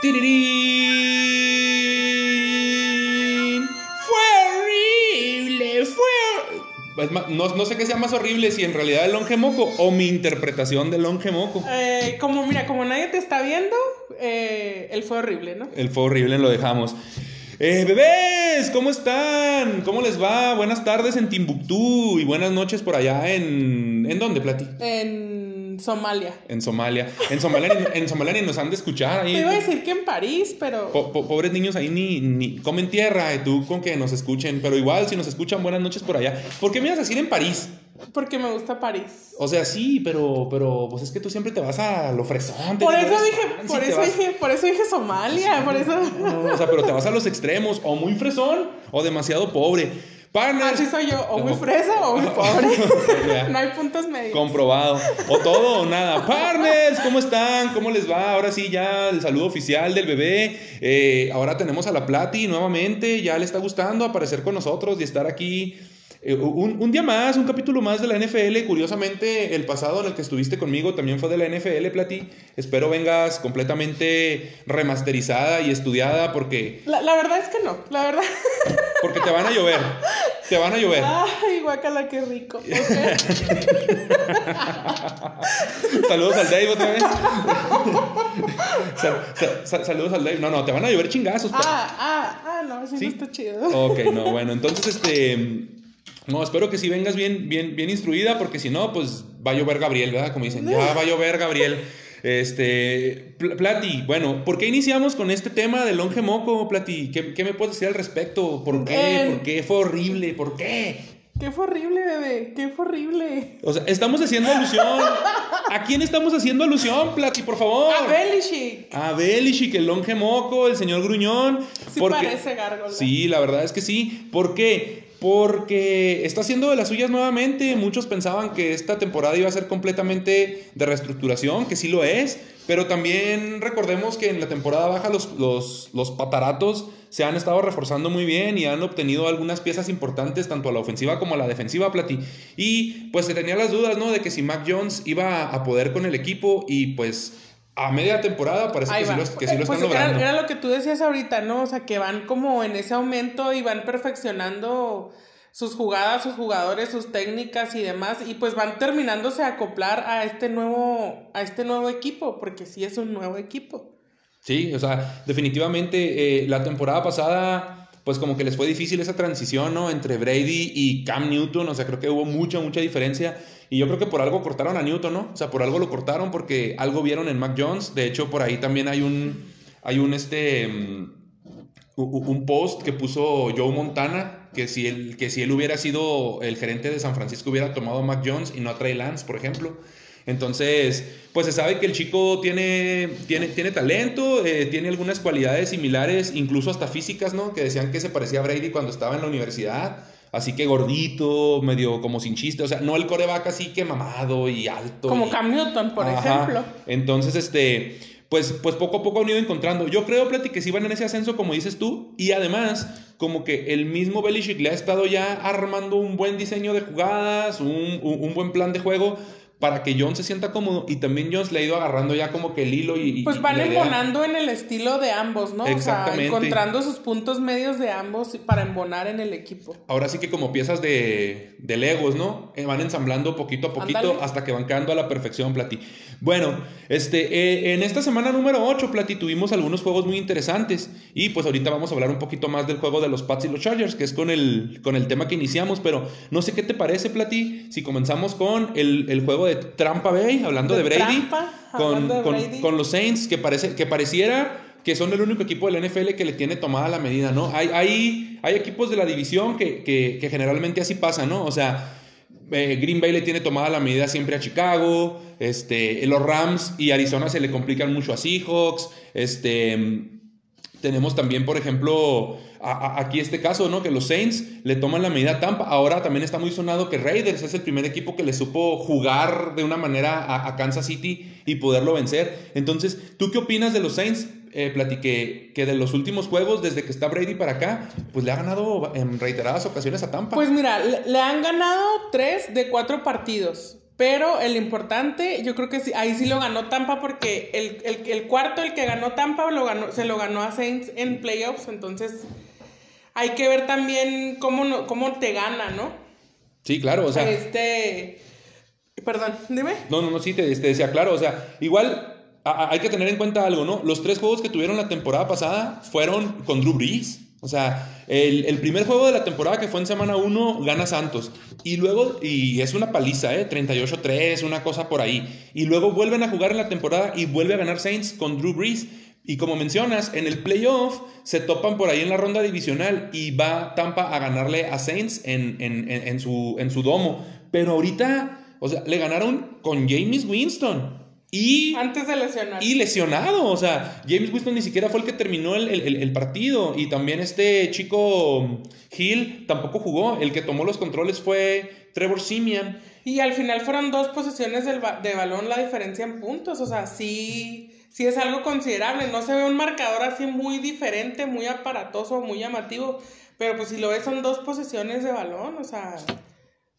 ¡Tirirín! ¡Fue horrible! ¡Fue es más, no, no sé qué sea más horrible si en realidad el longe moco o mi interpretación del longe moco. Eh, como, mira, como nadie te está viendo, eh, él fue horrible, ¿no? El fue horrible, lo dejamos. Eh, bebés, ¿cómo están? ¿Cómo les va? Buenas tardes en Timbuktu y buenas noches por allá en... ¿En dónde, Plati? En Somalia. En Somalia. En Somalia, en Somalia ni nos han de escuchar ahí. Te iba a decir que en París, pero... Po- po- pobres niños ahí ni, ni comen tierra, y tú con que nos escuchen. Pero igual, si nos escuchan, buenas noches por allá. ¿Por qué me ibas a decir en París? Porque me gusta París. O sea, sí, pero, pero pues es que tú siempre te vas a lo fresón. Por eso dije, fancy, por eso vas- dije, por eso dije Somalia, por eso. No, o sea, pero te vas a los extremos, o muy fresón, o demasiado pobre. Partners. Así soy yo, o muy fresa o muy pobre. No hay puntos medios. Comprobado. O todo o nada. Partners, ¿cómo están? ¿Cómo les va? Ahora sí, ya el saludo oficial del bebé. Eh, ahora tenemos a la Plati nuevamente. Ya le está gustando aparecer con nosotros y estar aquí. Eh, un, un día más, un capítulo más de la NFL. Curiosamente, el pasado en el que estuviste conmigo también fue de la NFL, Plati. Espero vengas completamente remasterizada y estudiada porque, La, la verdad es que no, la verdad. porque te van a llover. Te van a llover. Ay, guacala, qué rico. Ok. Saludos al Dave otra vez. Sal- sal- sal- saludos al Dave. No, no, te van a llover chingazos. Ah, ah, ah, no, sí, ¿Sí? no está chido. Ok, no, bueno, entonces este. No, espero que sí vengas bien, bien, bien instruida, porque si no, pues va a llover Gabriel, ¿verdad? Como dicen, ya va a llover Gabriel. Este, Pl- Plati, bueno, ¿por qué iniciamos con este tema del longe moco, Plati? ¿Qué, qué me puedes decir al respecto? ¿Por qué? Eh. ¿Por qué fue horrible? ¿Por qué? Qué fue horrible, bebé, qué fue horrible. O sea, estamos haciendo alusión. ¿A quién estamos haciendo alusión, Plati, por favor? A Belichick. A Belichick, el longe moco, el señor Gruñón. Sí parece gárgola. Sí, la verdad es que sí. ¿Por qué? Porque está haciendo de las suyas nuevamente. Muchos pensaban que esta temporada iba a ser completamente de reestructuración, que sí lo es. Pero también recordemos que en la temporada baja los, los, los pataratos se han estado reforzando muy bien y han obtenido algunas piezas importantes tanto a la ofensiva como a la defensiva, Plati. Y pues se tenía las dudas, ¿no? De que si Mac Jones iba a poder con el equipo y pues a media temporada parece Ahí que sí, va. lo, que sí lo Pues están era, logrando. era lo que tú decías ahorita, ¿no? O sea, que van como en ese aumento y van perfeccionando sus jugadas, sus jugadores, sus técnicas y demás, y pues van terminándose a acoplar a este nuevo, a este nuevo equipo, porque sí es un nuevo equipo. Sí, o sea, definitivamente eh, la temporada pasada, pues como que les fue difícil esa transición, ¿no? Entre Brady y Cam Newton, o sea, creo que hubo mucha, mucha diferencia. Y yo creo que por algo cortaron a Newton, ¿no? O sea, por algo lo cortaron porque algo vieron en Mac Jones. De hecho, por ahí también hay un, hay un, este, mm, un post que puso Joe Montana, que si, él, que si él hubiera sido el gerente de San Francisco, hubiera tomado a Mac Jones y no a Trey Lance, por ejemplo. Entonces, pues se sabe que el chico tiene, tiene, tiene talento, eh, tiene algunas cualidades similares, incluso hasta físicas, ¿no? Que decían que se parecía a Brady cuando estaba en la universidad. Así que gordito, medio como sin chiste. O sea, no el coreback así que mamado y alto. Como y- Cam Newton, por Ajá. ejemplo. Entonces, este, pues, pues poco a poco han ido encontrando. Yo creo, Plati, que sí van en ese ascenso, como dices tú, y además, como que el mismo Belichick le ha estado ya armando un buen diseño de jugadas, un, un- un buen plan de juego para que John se sienta cómodo y también Jones le ha ido agarrando ya como que el hilo y... Pues van embonando en el estilo de ambos, ¿no? O sea, Exactamente. encontrando sus puntos medios de ambos para embonar en el equipo. Ahora sí que como piezas de, de Legos, ¿no? Eh, van ensamblando poquito a poquito hasta que van quedando a la perfección, Plati. Bueno, este, eh, en esta semana número 8, Plati, tuvimos algunos juegos muy interesantes. Y pues ahorita vamos a hablar un poquito más del juego de los Pats y los Chargers, que es con el, con el tema que iniciamos. Pero no sé qué te parece, Plati, si comenzamos con el, el juego de Trampa Bay, hablando de, De Brady. trampa, con, hablando de Brady. con los Saints, que, parece, que pareciera que son el único equipo de la NFL que le tiene tomada la medida, ¿no? Hay, hay, hay equipos de la división que, que- que generalmente así pasa, ¿no? O sea, eh, Green Bay le tiene tomada la medida siempre a Chicago, este, los Rams y Arizona se le complican mucho a Seahawks, este... Tenemos también, por ejemplo, aquí este caso, ¿no? Que los Saints le toman la medida a Tampa. Ahora también está muy sonado que Raiders es el primer equipo que le supo jugar de una manera a, Kansas City y poderlo vencer. Entonces, ¿tú qué opinas de los Saints? Eh, platiqué que de los últimos juegos, desde que está Brady para acá, pues le ha ganado en reiteradas ocasiones a Tampa. Pues mira, le han ganado tres de cuatro partidos. Pero el importante, yo creo que sí, ahí sí lo ganó Tampa porque el, el, cuarto, el que ganó Tampa, lo ganó, se lo ganó a Saints en playoffs. Entonces, hay que ver también cómo, cómo te gana, ¿no? Sí, claro, o sea. Este. Perdón, dime. No, no, no, sí, te, decía, claro, o sea, igual hay que tener en cuenta algo, ¿no? Los tres juegos que tuvieron la temporada pasada fueron con Drew Brees. O sea, el, primer juego de la temporada que fue en semana 1 gana Santos. Y luego, y es una paliza, ¿eh? 38-3, una cosa por ahí. Y luego vuelven a jugar en la temporada y vuelve a ganar Saints con Drew Brees. Y como mencionas, en el playoff se topan por ahí en la ronda divisional y va Tampa a ganarle a Saints en, en, su, en su domo. Pero ahorita, o sea, le ganaron con James Winston. Y, Antes de lesionar. Y lesionado. O sea, James Winston ni siquiera fue el que terminó el, partido. Y también este chico Hill tampoco jugó. El que tomó los controles fue Trevor Simian. Y al final fueron dos posiciones de balón la diferencia en puntos. O sea, sí, sí es algo considerable. No se ve un marcador así muy diferente, muy aparatoso, muy llamativo. Pero pues si lo ves son dos posiciones de balón. O sea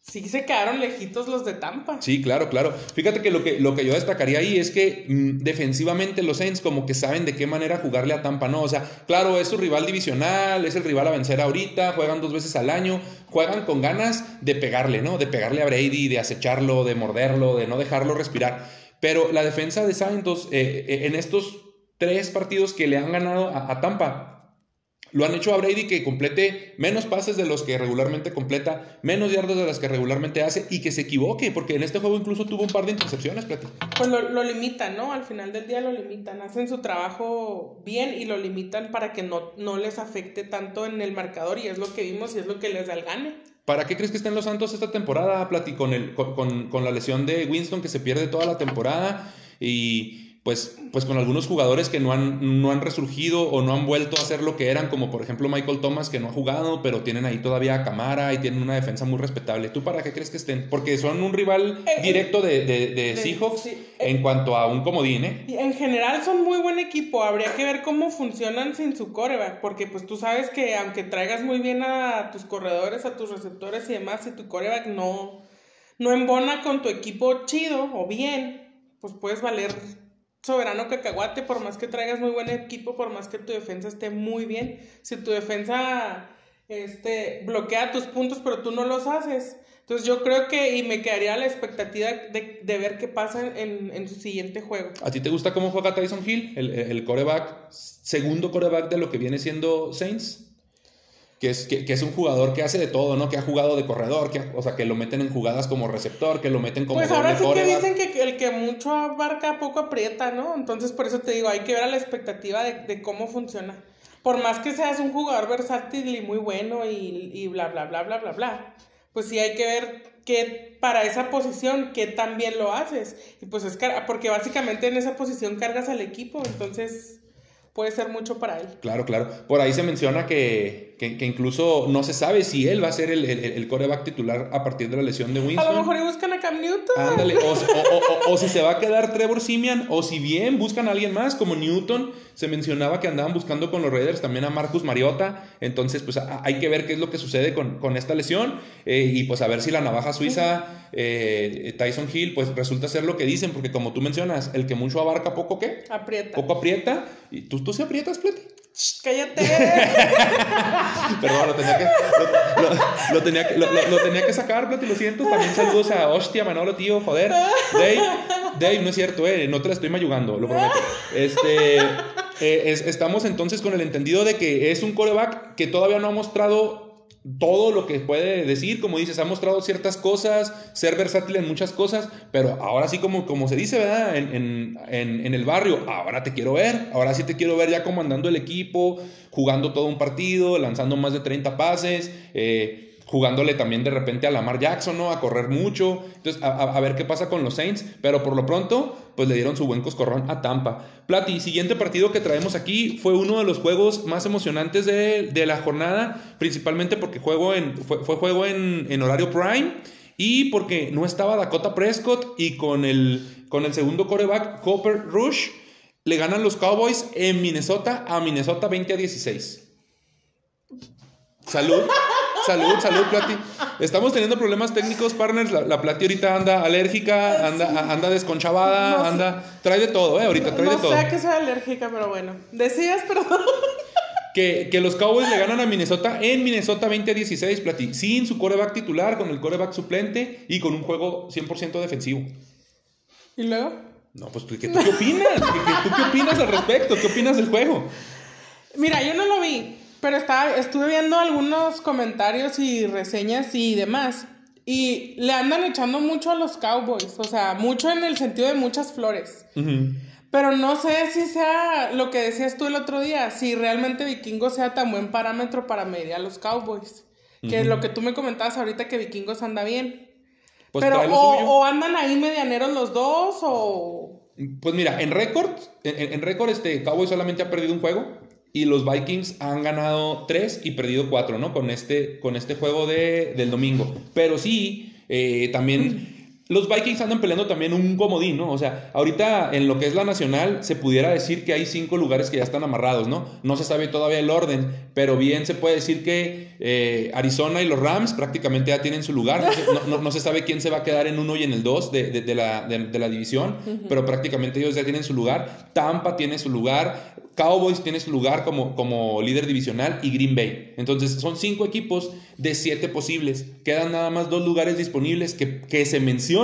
sí se quedaron lejitos los de Tampa. Sí, claro, claro. Fíjate que lo que, lo que yo destacaría ahí es que mm, defensivamente los Saints como que saben de qué manera jugarle a Tampa, ¿no? O sea, claro, es su rival divisional, es el rival a vencer ahorita, juegan dos veces al año, juegan con ganas de pegarle, ¿no? De pegarle a Brady, de acecharlo, de morderlo, de no dejarlo respirar. Pero la defensa de Santos eh, eh, en estos tres partidos que le han ganado a Tampa lo han hecho a Brady que complete menos pases de los que regularmente completa, menos yardas de las que regularmente hace y que se equivoque, porque en este juego incluso tuvo un par de intercepciones, Plati. Pues lo, limitan, ¿no? Al final del día lo limitan, hacen su trabajo bien y lo limitan para que no, no les afecte tanto en el marcador y es lo que vimos y es lo que les da el gane. ¿Para qué crees que estén los Santos esta temporada, Plati, con, el, con, con la lesión de Winston que se pierde toda la temporada y pues, pues con algunos jugadores que no han, no han resurgido o no han vuelto a ser lo que eran, como por ejemplo Michael Thomas, que no ha jugado, pero tienen ahí todavía a Camara y tienen una defensa muy respetable. ¿Tú para qué crees que estén? Porque son un rival eh, eh, directo de, de, Seahawks eh, en cuanto a un comodín, ¿eh? En general son muy buen equipo, habría que ver cómo funcionan sin su coreback, porque pues tú sabes que aunque traigas muy bien a tus corredores, a tus receptores y demás, si tu coreback no, no embona con tu equipo chido o bien, pues puedes valer soberano cacahuate, por más que traigas muy buen equipo, por más que tu defensa esté muy bien, si tu defensa este, bloquea tus puntos, pero tú no los haces. Entonces yo creo que, y me quedaría la expectativa de, ver qué pasa en, su siguiente juego. ¿A ti te gusta cómo juega Tyson Hill, el, el coreback, segundo coreback de lo que viene siendo Saints? Que es, que, es un jugador que hace de todo, ¿no? Que ha jugado de corredor, que, o sea, que lo meten en jugadas como receptor, que lo meten como... Pues ahora sí que dicen que el que mucho abarca poco aprieta, ¿no? Entonces por eso te digo, hay que ver a la expectativa de, cómo funciona. Por más que seas un jugador versátil y muy bueno y, y bla, bla, bla, bla, bla, bla, pues sí hay que ver que para esa posición, que también lo haces. Y pues es porque básicamente en esa posición cargas al equipo, entonces puede ser mucho para él. Claro, claro. Por ahí se menciona que, que, incluso no se sabe si él va a ser el, el, el, coreback titular a partir de la lesión de Winston. A lo mejor buscan a Cam Newton. Ándale, o, o, o, si se va a quedar Trevor Simian, o si bien buscan a alguien más como Newton. Se mencionaba que andaban buscando con los Raiders también a Marcus Mariota. Entonces, pues hay que ver qué es lo que sucede con, con esta lesión. Eh, y pues a ver si la navaja suiza, eh, Tyson Hill, pues resulta ser lo que dicen. Porque como tú mencionas, el que mucho abarca, poco qué? Aprieta. Poco aprieta. ¿Y tú, tú se aprietas, Pleti? ¡Cállate! Perdón, lo tenía que, lo, tenía que, lo, tenía que sacar, lo siento. También saludos a Hostia, Manolo, tío, joder. Dave, Dave, no es cierto, eh, no te la estoy mayugando, lo prometo. Este, eh, estamos entonces con el entendido de que es un coreback que todavía no ha mostrado todo lo que puede decir, como dices, ha mostrado ciertas cosas, ser versátil en muchas cosas, pero ahora sí como, como se dice, ¿verdad? En, en, el barrio, ahora te quiero ver, ahora sí te quiero ver ya comandando el equipo, jugando todo un partido, lanzando más de 30 pases, eh, jugándole también de repente a Lamar Jackson, ¿no? A correr mucho. Entonces, a, ver qué pasa con los Saints. Pero por lo pronto, pues le dieron su buen coscorrón a Tampa. Plati, siguiente partido que traemos aquí fue uno de los juegos más emocionantes de, la jornada, principalmente porque juego en, fue, juego en, horario prime y porque no estaba Dakota Prescott y con el, con el segundo coreback, Copper Rush, le ganan los Cowboys en Minnesota a Minnesota 20 a 16. Salud. Salud, salud, Plati. Estamos teniendo problemas técnicos, partners. La, la Plati ahorita anda alérgica, anda, anda desconchavada, anda. Trae de todo, ¿eh? Ahorita trae no de todo. sé a qué soy alérgica, pero bueno. Decías, perdón. Que, que los Cowboys le ganan a Minnesota en Minnesota 20-16, Plati. Sin su coreback titular, con el coreback suplente y con un juego 100% defensivo. ¿Y luego? No, pues ¿tú, qué, tú qué opinas? ¿Qué- qué- ¿Tú qué opinas al respecto? ¿Qué opinas del juego? Mira, yo no lo vi, pero estaba, estuve viendo algunos comentarios y reseñas y demás. Y le andan echando mucho a los Cowboys, o sea, mucho en el sentido de muchas flores. Pero no sé si sea lo que decías tú el otro día, si realmente Vikingo sea tan buen parámetro para medir a los Cowboys. Que es lo que tú me comentabas ahorita que Vikingos anda bien. Pues Pero o, o andan ahí medianeros los dos o... Pues mira, en récord, en, récord, este Cowboys solamente ha perdido un juego y los Vikings han ganado tres y perdido cuatro, ¿no? Con este, con este juego de, del domingo. Pero sí, eh, también los Vikings andan peleando también un comodín, ¿no? O sea, ahorita en lo que es la nacional se pudiera decir que hay cinco lugares que ya están amarrados, ¿no? No se sabe todavía el orden, pero bien se puede decir que eh, Arizona y los Rams prácticamente ya tienen su lugar. No se, no- no- no se sabe quién se va a quedar en uno y en el dos de, de- de la, de- la división, pero prácticamente ellos ya tienen su lugar. Tampa tiene su lugar, Cowboys tiene su lugar como, como líder divisional y Green Bay. Entonces son cinco equipos de siete posibles. Quedan nada más dos lugares disponibles que, que se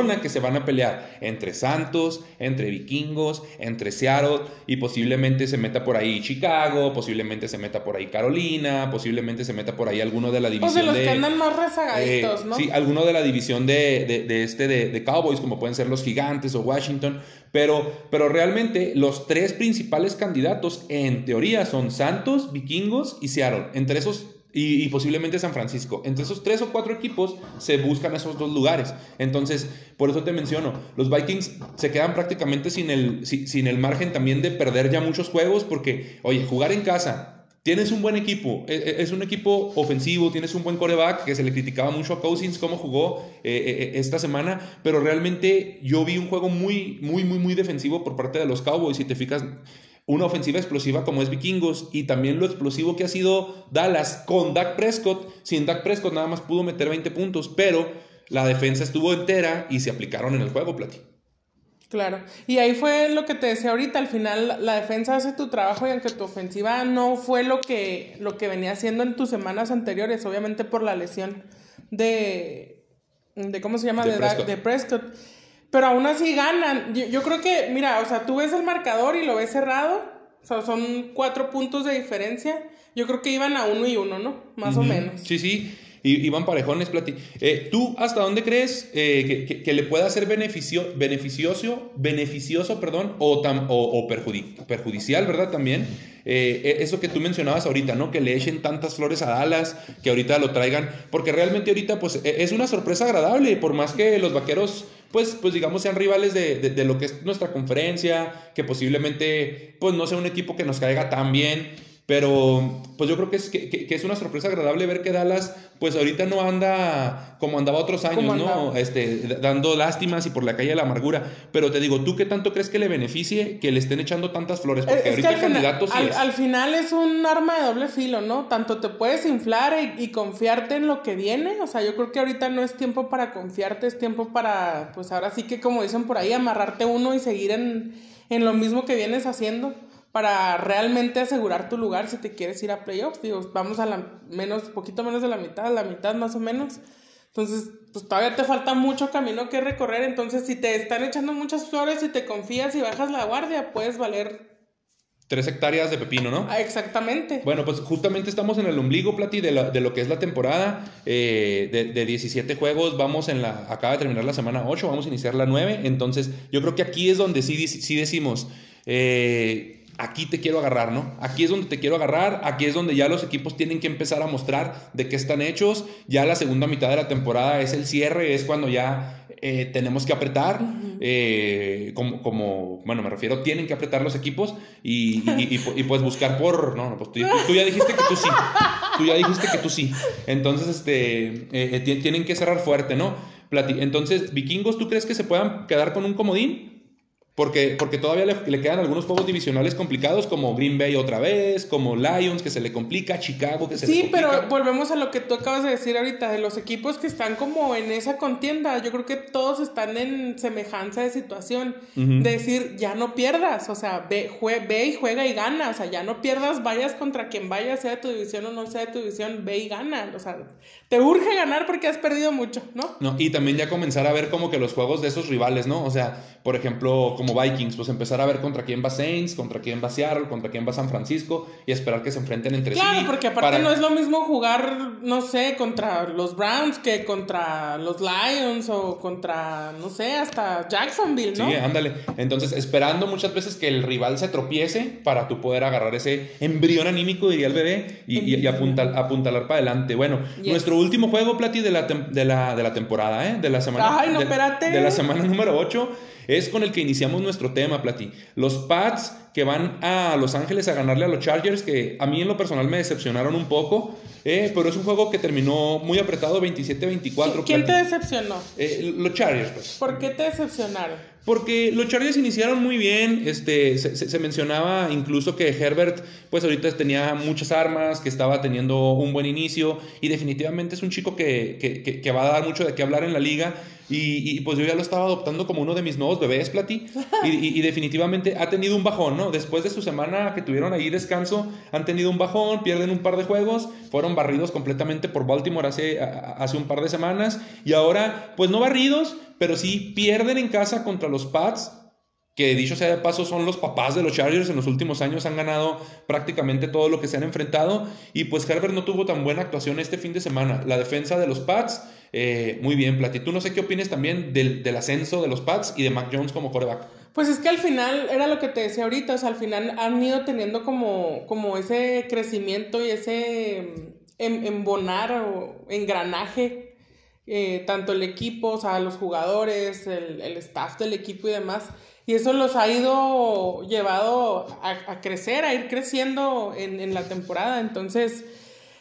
menciona que se van a pelear entre Santos, entre Vikingos, entre Seattle y posiblemente se meta por ahí Chicago, posiblemente se meta por ahí Carolina, posiblemente se meta por ahí alguno de la Pues división de los de... que andan más Eh, rezagaditos, ¿no? Sí, alguno de la división de, de- de este de, de Cowboys, como pueden ser los Gigantes o Washington, pero, pero realmente los tres principales candidatos, en teoría, son Santos, Vikingos y Seattle. Entre esos, y, posiblemente San Francisco. Entre esos tres o cuatro equipos se buscan esos dos lugares. Entonces, por eso te menciono, los Vikings se quedan prácticamente sin el, si- sin el margen también de perder ya muchos juegos, porque, oye, jugar en casa, Tienes un buen equipo, e- e- es un equipo ofensivo, tienes un buen coreback que se le criticaba mucho a Cousins cómo jugó eh, eh, esta semana, pero realmente yo vi un juego muy, muy, muy, muy defensivo por parte de los Cowboys. Si te fijas, una ofensiva explosiva como es Vikingos y también lo explosivo que ha sido Dallas con Dak Prescott. Sin Dak Prescott nada más pudo meter 20 puntos, pero la defensa estuvo entera y se aplicaron en el juego, Plati. Claro. Y ahí fue lo que te decía ahorita, al final la defensa hace tu trabajo y aunque tu ofensiva no fue lo que, lo que venía haciendo en tus semanas anteriores, obviamente por la lesión de, de ¿cómo se llama? De De, Prescott. de Prescott. Pero aún así ganan. Yo, yo creo que, mira, o sea, tú ves el marcador y lo ves cerrado, o sea, son cuatro puntos de diferencia. Yo creo que iban a uno y uno, ¿no? Más o menos. Sí, sí. Y, iban parejones, Plati. Eh, ¿Tú hasta dónde crees eh, que, que- que le pueda ser beneficio, beneficioso, beneficioso perdón, o, tam- o, o perjudi- perjudicial, ¿verdad? También. Eh, eh, eso que tú mencionabas ahorita, ¿no? Que le echen tantas flores a Dallas, que ahorita lo traigan. Porque realmente ahorita, pues, e- es una sorpresa agradable. Por más que los vaqueros, pues, pues digamos, sean rivales de, de- de lo que es nuestra conferencia, que posiblemente, pues, no sea un equipo que nos caiga tan bien. Pero pues yo creo que es, que, que- que es una sorpresa agradable ver que Dallas pues ahorita no anda como andaba otros años, ¿no? Este, dando lástimas y por la calle de la amargura. Pero te digo, ¿tú qué tanto crees que le beneficie que le estén echando tantas flores? Porque Es ahorita el final, candidato sí al, es. al final es un arma de doble filo, ¿no? Tanto te puedes inflar y, y confiarte en lo que viene. O sea, yo creo que ahorita no es tiempo para confiarte, es tiempo para, pues ahora sí que como dicen por ahí, amarrarte uno y seguir en, en lo mismo que vienes haciendo para realmente asegurar tu lugar si te quieres ir a playoffs. Digo, vamos a la menos, poquito menos de la mitad, la mitad más o menos. Entonces, pues todavía te falta mucho camino que recorrer. Entonces, si te están echando muchas flores y te confías y bajas la guardia, puedes valer Tres hectáreas de pepino, ¿no? Ah, Exactamente. Bueno, pues justamente estamos en el ombligo, Plati, de, la- de lo que es la temporada eh, de, de 17 juegos. Vamos en la, acaba de terminar la semana 8, vamos a iniciar la 9. Entonces, yo creo que aquí es donde sí, sí decimos, eh, aquí te quiero agarrar, ¿no? Aquí es donde te quiero agarrar, aquí es donde ya los equipos tienen que empezar a mostrar de qué están hechos. Ya la segunda mitad de la temporada es el cierre, es cuando ya eh, tenemos que apretar, eh, como, como, bueno, me refiero, tienen que apretar los equipos y, y- y- y, pues buscar por, no, no, pues tú, tú ya dijiste que tú sí, tú ya dijiste que tú sí, entonces, este, eh, ti- tienen que cerrar fuerte, ¿no? Entonces, vikingos, ¿tú crees que se puedan quedar con un comodín? Porque, porque todavía le, le, quedan algunos juegos divisionales complicados, como Green Bay otra vez, como Lions, que se le complica, Chicago, que se sí, le complica. Sí, pero volvemos a lo que tú acabas de decir ahorita, de los equipos que están como en esa contienda. Yo creo que todos están en semejanza de situación. Uh -huh. De decir, ya no pierdas, o sea, ve, jue, ve y juega y gana. O sea, ya no pierdas, vayas contra quien vaya, sea de tu división o no sea de tu división, ve y gana. O sea, te urge ganar porque has perdido mucho, ¿no? No, y también ya comenzar a ver como que los juegos de esos rivales, ¿no? O sea, por ejemplo, como Vikings, pues empezar a ver contra quién va Saints, contra quién va Seattle, contra quién va San Francisco y esperar que se enfrenten entre claro, sí. Claro, porque aparte para... no es lo mismo jugar, no sé, contra los Browns que contra los Lions o contra, no sé, hasta Jacksonville, ¿no? Sí, ándale. Entonces, esperando muchas veces que el rival se tropiece para tú poder agarrar ese embrión anímico, diría el bebé, y, y, y apuntal, apuntalar para adelante. Bueno, yes. nuestro último juego, Plati, de la, de la, de la temporada, ¿eh? De la semana. Ay, no, de, espérate. De la semana número 8 es con el que iniciamos nuestro tema, Plati. Los Pats que van a Los Ángeles a ganarle a los Chargers, que a mí en lo personal me decepcionaron un poco, eh, pero es un juego que terminó muy apretado, 27-24. ¿Quién te decepcionó? Eh, los Chargers, pues. ¿Por qué te decepcionaron? Porque los Chargers iniciaron muy bien, este, se, mencionaba incluso que Herbert, pues ahorita tenía muchas armas, que estaba teniendo un buen inicio y definitivamente es un chico que, que, va a dar mucho de qué hablar en la liga y, pues yo ya lo estaba adoptando como uno de mis nuevos bebés, Plati, y, y, y, definitivamente ha tenido un bajón, ¿no? Después de su semana que tuvieron ahí descanso, han tenido un bajón, pierden un par de juegos, fueron barridos completamente por Baltimore hace, hace un par de semanas y ahora, pues no barridos, pero sí pierden en casa contra los Pats, que dicho sea de paso son los papás de los Chargers en los últimos años, han ganado prácticamente todo lo que se han enfrentado y pues Herbert no tuvo tan buena actuación este fin de semana. La defensa de los Pats, eh, muy bien, Plati. Tú no sé qué opinas también del, ascenso de los Pats y de Mac Jones como coreback. Pues es que al final, era lo que te decía ahorita, o sea, al final han ido teniendo como, como ese crecimiento y ese em, embonar o engranaje eh, tanto el equipo, o sea, los jugadores, el, el, staff del equipo y demás. Y eso los ha ido llevado a, a crecer, a ir creciendo en, en, la temporada. Entonces,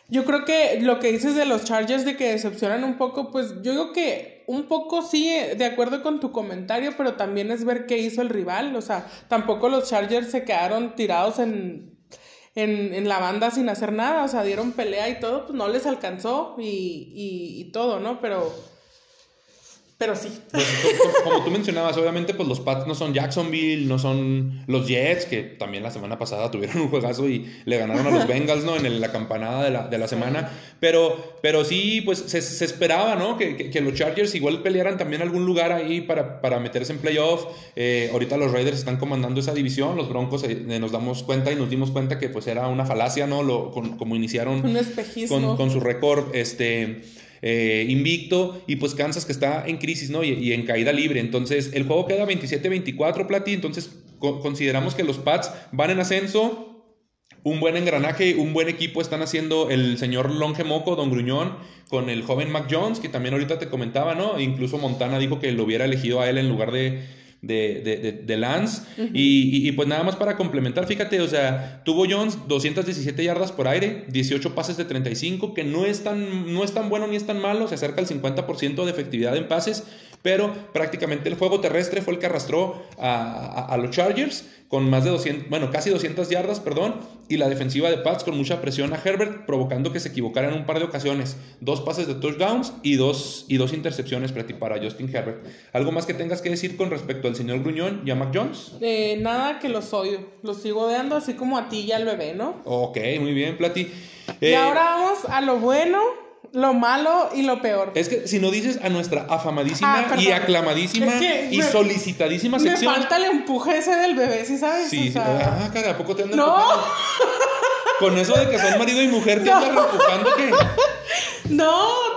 yo creo que lo que dices de los Chargers de que decepcionan un poco, pues yo digo que un poco sí, de acuerdo con tu comentario, pero también es ver qué hizo el rival. O sea, tampoco los Chargers se quedaron tirados en, en, en, la banda sin hacer nada, o sea, dieron pelea y todo, pues no les alcanzó y, y, y todo, ¿no? Pero, pero sí. Pues, como, tú mencionabas, obviamente, pues los Pats no son Jacksonville, no son los Jets, que también la semana pasada tuvieron un juegazo y le ganaron a los Bengals, ¿no? En el, la campanada de la, de la semana. Pero, pero sí, pues se, se esperaba, ¿no? Que, que, que, los Chargers igual pelearan también algún lugar ahí para, para meterse en playoff. Eh, ahorita los Raiders están comandando esa división, los Broncos eh, nos damos cuenta y nos dimos cuenta que pues era una falacia, ¿no? Lo, con, como iniciaron un espejismo. Con, con su récord, este eh, invicto y pues Kansas que está en crisis ¿no? y, y en caída libre. Entonces el juego queda 27-24 Plati, entonces co consideramos que los Pats van en ascenso. Un buen engranaje, un buen equipo están haciendo el señor Longe Moco, Don Gruñón, con el joven Mac Jones, que también ahorita te comentaba, ¿no? Incluso Montana dijo que lo hubiera elegido a él en lugar de, de, de, de, de Lance. Uh -huh. y, y, y, pues nada más para complementar, fíjate, o sea, tuvo Jones 217 yardas por aire, 18 pases de 35, que no es tan, no es tan bueno ni es tan malo, se acerca al 50% de efectividad en pases, pero prácticamente el juego terrestre fue el que arrastró a, a, a, los Chargers con más de 200, bueno, casi 200 yardas, perdón, y la defensiva de Pats con mucha presión a Herbert, provocando que se equivocara en un par de ocasiones. Dos pases de touchdowns y dos, y dos intercepciones para Justin Herbert. ¿Algo más que tengas que decir con respecto al señor Gruñón y a Mac Jones? Eh, nada, que los odio. Los sigo odiando así como a ti y al bebé, ¿no? Ok, muy bien, Plati. Eh, y ahora vamos a lo bueno lo malo y lo peor. Es que si no dices a nuestra afamadísima ah, y aclamadísima es que y me, solicitadísima sección. Me falta el empuje ese del bebé, ¿sí sabes? Sí, o sea... ah, cara, ¿a poco te andan No. Con eso de que son marido y mujer, ¿te no. andan empujando qué? No,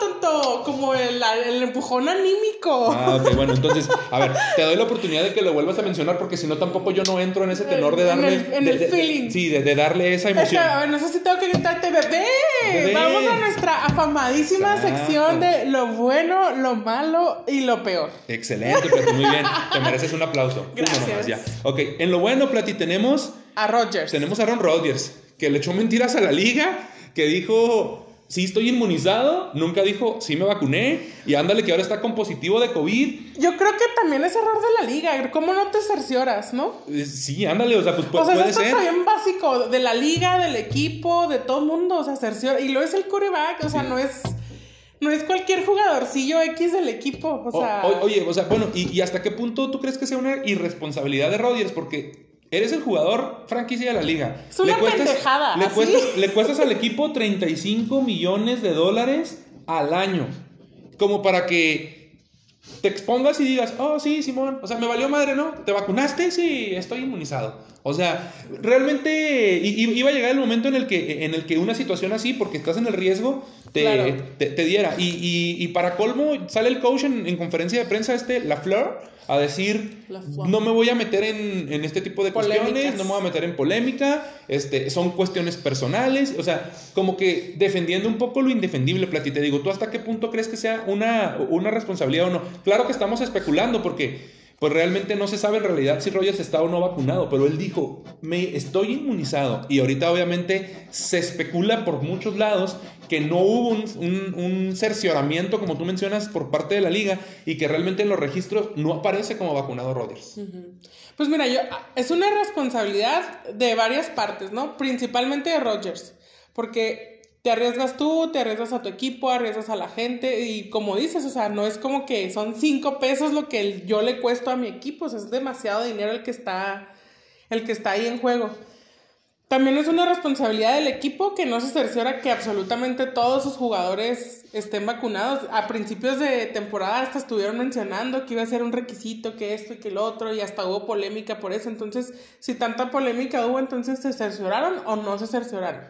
como el, el, empujón anímico. Ah, ok, bueno, entonces, a ver, te doy la oportunidad de que lo vuelvas a mencionar porque si no tampoco yo no entro en ese tenor de darle... En el, en de, el de, feeling. Sí, de, darle esa emoción. Es que, a ver, no sé si tengo que gritarte, bebé. bebé. Vamos a nuestra afamadísima Exacto. sección de lo bueno, lo malo y lo peor. Excelente, Plati, muy bien. Te mereces un aplauso. Gracias. Nomás, ya. Ok, en lo bueno, Plati, tenemos... A Rodgers. Tenemos a Aaron Rodgers, que le echó mentiras a la liga, que dijo sí estoy inmunizado, nunca dijo, sí me vacuné, y ándale que ahora está con positivo de COVID. Yo creo que también es error de la liga, ¿cómo no te cercioras, no? Eh, Sí, ándale, o sea, pues pu- O sea, puede eso ser. está bien básico, de la liga, del equipo, de todo el mundo, o sea, cerciora. Y luego es el coreback, o sea, Sí. no es, no es cualquier jugadorcillo X del equipo, o O- sea... o- oye, o sea, bueno, ¿y, y hasta qué punto tú crees que sea una irresponsabilidad de Rodgers? Porque eres el jugador franquicia de la liga. Es una pendejada, le cuestas, le cuestas al equipo 35 millones de dólares al año. Como para que te expongas y digas, oh, sí, Simón, o sea, me valió madre, ¿no? ¿Te vacunaste? Sí, estoy inmunizado. O sea, realmente iba a llegar el momento en el que, en el que una situación así, porque estás en el riesgo, te, Claro. te, te diera. Y, y- y para colmo, sale el coach en, en conferencia de prensa, este, Lafleur, a decir, no me voy a meter en, en este tipo de cuestiones, no me voy a meter en polémica, este, son cuestiones personales, o sea, como que defendiendo un poco lo indefendible, Plati, te digo, ¿tú hasta qué punto crees que sea una, una responsabilidad o no? Claro que estamos especulando porque pues realmente no se sabe en realidad si Rogers está o no vacunado, pero él dijo, me estoy inmunizado. Y ahorita obviamente se especula por muchos lados que no hubo un, un- cercioramiento, como tú mencionas, por parte de la liga y que realmente en los registros no aparece como vacunado Rodgers. Ujú. Pues mira, yo, es una responsabilidad de varias partes, ¿no? Principalmente de Rogers, porque te arriesgas tú, te arriesgas a tu equipo, arriesgas a la gente y como dices, o sea, no es como que son cinco pesos lo que el- yo le cuesto a mi equipo, o sea, es demasiado dinero el que está, el que está ahí en juego. También es una responsabilidad del equipo que no se cerciora que absolutamente todos sus jugadores estén vacunados. A principios de temporada hasta estuvieron mencionando que iba a ser un requisito, que esto y que lo otro, y hasta hubo polémica por eso. Entonces, si tanta polémica hubo, entonces se cercioraron o no se cercioraron,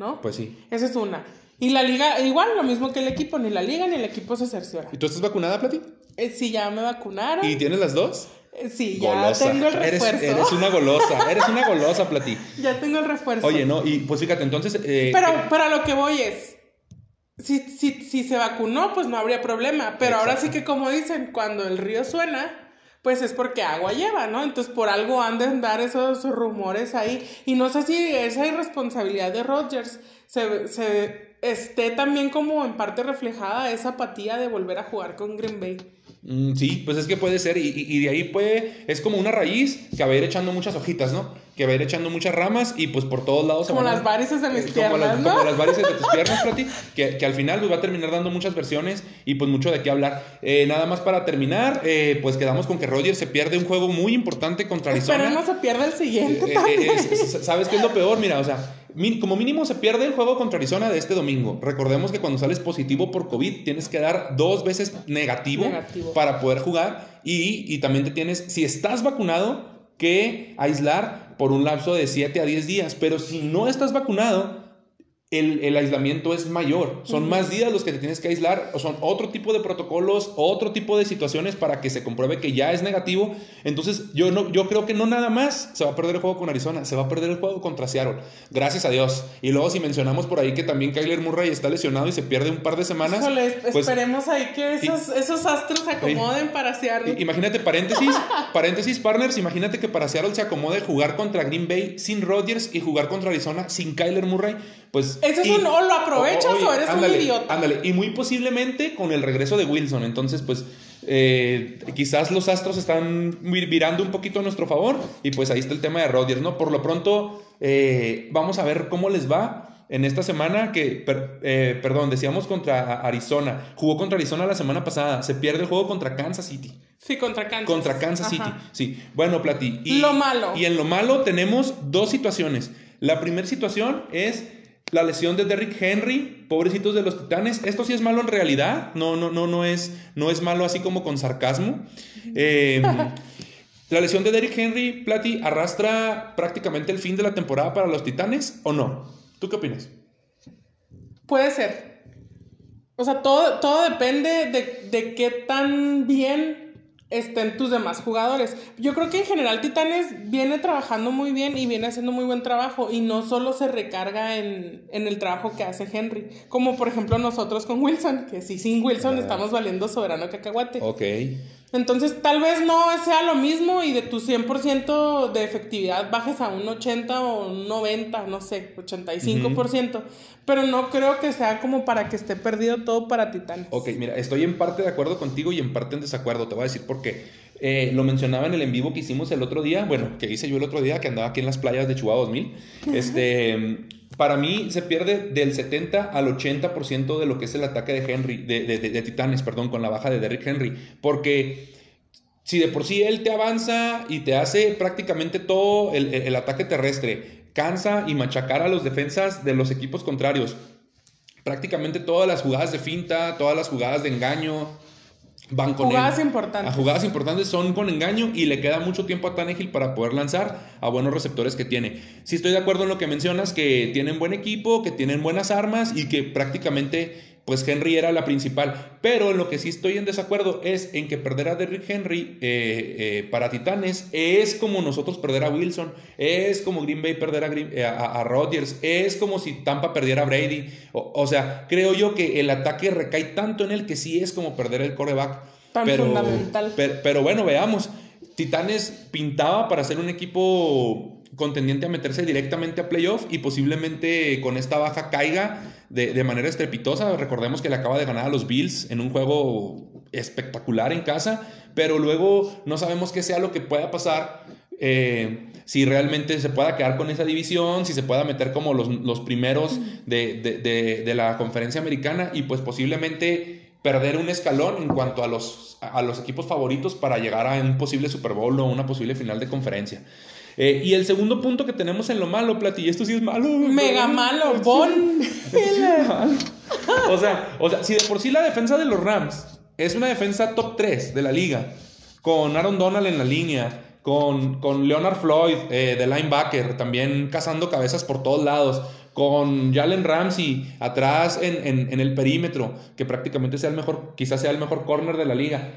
¿no? Pues sí. Esa es una. Y la liga, igual, lo mismo que el equipo, ni la liga ni el equipo se cerciora. ¿Y tú estás vacunada, Plati? Eh, si ya me vacunaron, ¿Y tienes las dos? eh, sí, ya tengo el Eres, refuerzo. eres una golosa, eres una golosa, Plati. Ya tengo el refuerzo. Oye, no, y pues fíjate, entonces... eh, Pero, pero lo que voy es, si, si, si se vacunó, pues no habría problema. Pero ahora sí que como dicen, cuando el río suena, pues es porque agua lleva, ¿no? Entonces por algo han de andar esos rumores ahí. Y no sé si esa irresponsabilidad de Rodgers se, se esté también como en parte reflejada esa apatía de volver a jugar con Green Bay. Mm, sí, pues es que puede ser, y, y- y de ahí puede, es como una raíz que va a ir echando muchas hojitas, ¿no? Que va a ir echando muchas ramas y pues por todos lados... Como van las varices de mis eh, como piernas, las, ¿no? Como las varices de tus piernas, Plati, que, que al final pues va a terminar dando muchas versiones y pues mucho de qué hablar. Eh, nada más para terminar, eh, pues quedamos con que Rodgers se pierde un juego muy importante contra Arizona. Pero no se pierda el siguiente también. ¿Sabes qué es lo peor? Mira, o sea, como mínimo se pierde el juego contra Arizona de este domingo. Recordemos que cuando sales positivo por COVID tienes que dar dos veces negativo, Negativo. para poder jugar y, y también te tienes, si estás vacunado, que aislar por un lapso de 7 a 10 días. Pero si no estás vacunado, el, el aislamiento es mayor. Son más días los que te tienes que aislar, o son otro tipo de protocolos, otro tipo de situaciones para que se compruebe que ya es negativo. Entonces, yo, no, yo creo que no nada más se va a perder el juego con Arizona, se va a perder el juego contra Seattle. Gracias a Dios. Y luego, si mencionamos por ahí que también Kyler Murray está lesionado y se pierde un par de semanas. Híjole, pues, esperemos ahí que esos, esos astros se acomoden para Seattle. Imagínate, paréntesis, paréntesis, partners, imagínate que para Seattle se acomode jugar contra Green Bay sin Rodgers y jugar contra Arizona sin Kyler Murray, pues... Eso es y- un o lo aprovechas oye, o eres ándale, un idiota. Ándale, y muy posiblemente con el regreso de Wilson, entonces pues eh, quizás los astros están vir- virando un poquito a nuestro favor y pues ahí está el tema de Rodgers, ¿no? Por lo pronto eh, vamos a ver cómo les va. En esta semana que, per- eh, perdón, decíamos contra Arizona, jugó contra Arizona la semana pasada, se pierde el juego contra Kansas City. Sí, contra Kansas. Contra Kansas Ajá. City. Sí. Bueno, Plati. Y, Lo malo. Y en lo malo tenemos dos situaciones. La primera situación es la lesión de Derrick Henry, pobrecitos de los Titanes. Esto sí es malo en realidad. No, no, no, no es, no es malo así como con sarcasmo. Eh, la lesión de Derrick Henry, Plati, arrastra prácticamente el fin de la temporada para los Titanes o no? ¿Tú qué opinas? Puede ser. O sea, todo, todo depende de, de qué tan bien estén tus demás jugadores. Yo creo que en general Titanes viene trabajando muy bien y viene haciendo muy buen trabajo y no solo se recarga en, en el trabajo que hace Henry, como por ejemplo nosotros con Wilson, que si sin Wilson Ah. estamos valiendo soberano cacahuate. Ok. Entonces, tal vez no sea lo mismo y de tu 100% de efectividad bajes a un 80 o un 90, no sé, 85%. Pero no creo que sea como para que esté perdido todo para Titanes. Ok, mira, estoy en parte de acuerdo contigo y en parte en desacuerdo. Te voy a decir por qué. Eh, lo mencionaba en el en vivo que hicimos el otro día, bueno, que hice yo el otro día, que andaba aquí en las playas de Chihuahua 2000. Este, para mí se pierde del 70 al 80% de lo que es el ataque de Henry, de, de, Titanes, perdón, con la baja de Derrick Henry. Porque si de por sí él te avanza y te hace prácticamente todo el, el ataque terrestre, cansa y machacar a los defensas de los equipos contrarios. Prácticamente todas las jugadas de finta, todas las jugadas de engaño van con jugadas importantes. Las jugadas importantes son con engaño y le queda mucho tiempo a Tannehill para poder lanzar a buenos receptores que tiene. Sí estoy de acuerdo en lo que mencionas, que tienen buen equipo, que tienen buenas armas y que prácticamente pues Henry era la principal. Pero en lo que sí estoy en desacuerdo es en que perder a Derrick Henry eh, eh, para Titanes es como nosotros perder a Wilson, es como Green Bay perder a, eh, a, Rodgers, es como si Tampa perdiera a Brady. O, sea, creo yo que el ataque recae tanto en él que sí es como perder el coreback. Tan pero, fundamental. pero bueno, veamos. Titanes pintaba para ser un equipo contendiente a meterse directamente a playoff y posiblemente con esta baja caiga de, manera estrepitosa. Recordemos que le acaba de ganar a los Bills en un juego espectacular en casa, pero luego no sabemos qué sea lo que pueda pasar. Eh, si realmente se pueda quedar con esa división, si se pueda meter como los, primeros de, de, la conferencia americana y pues posiblemente perder un escalón en cuanto a los, a los equipos favoritos para llegar a un posible Super Bowl o una posible final de conferencia. Eh, y el segundo punto que tenemos en lo malo, Plati, y esto sí es malo. Mega malo, Bon. o, sea, o sea, si de por sí la defensa de los Rams es una defensa top 3 de la liga, con Aaron Donald en la línea, con, con Leonard Floyd eh, de linebacker, también cazando cabezas por todos lados, con Jalen Ramsey atrás en, en, en, el perímetro, que prácticamente sea el mejor, quizás sea el mejor corner de la liga.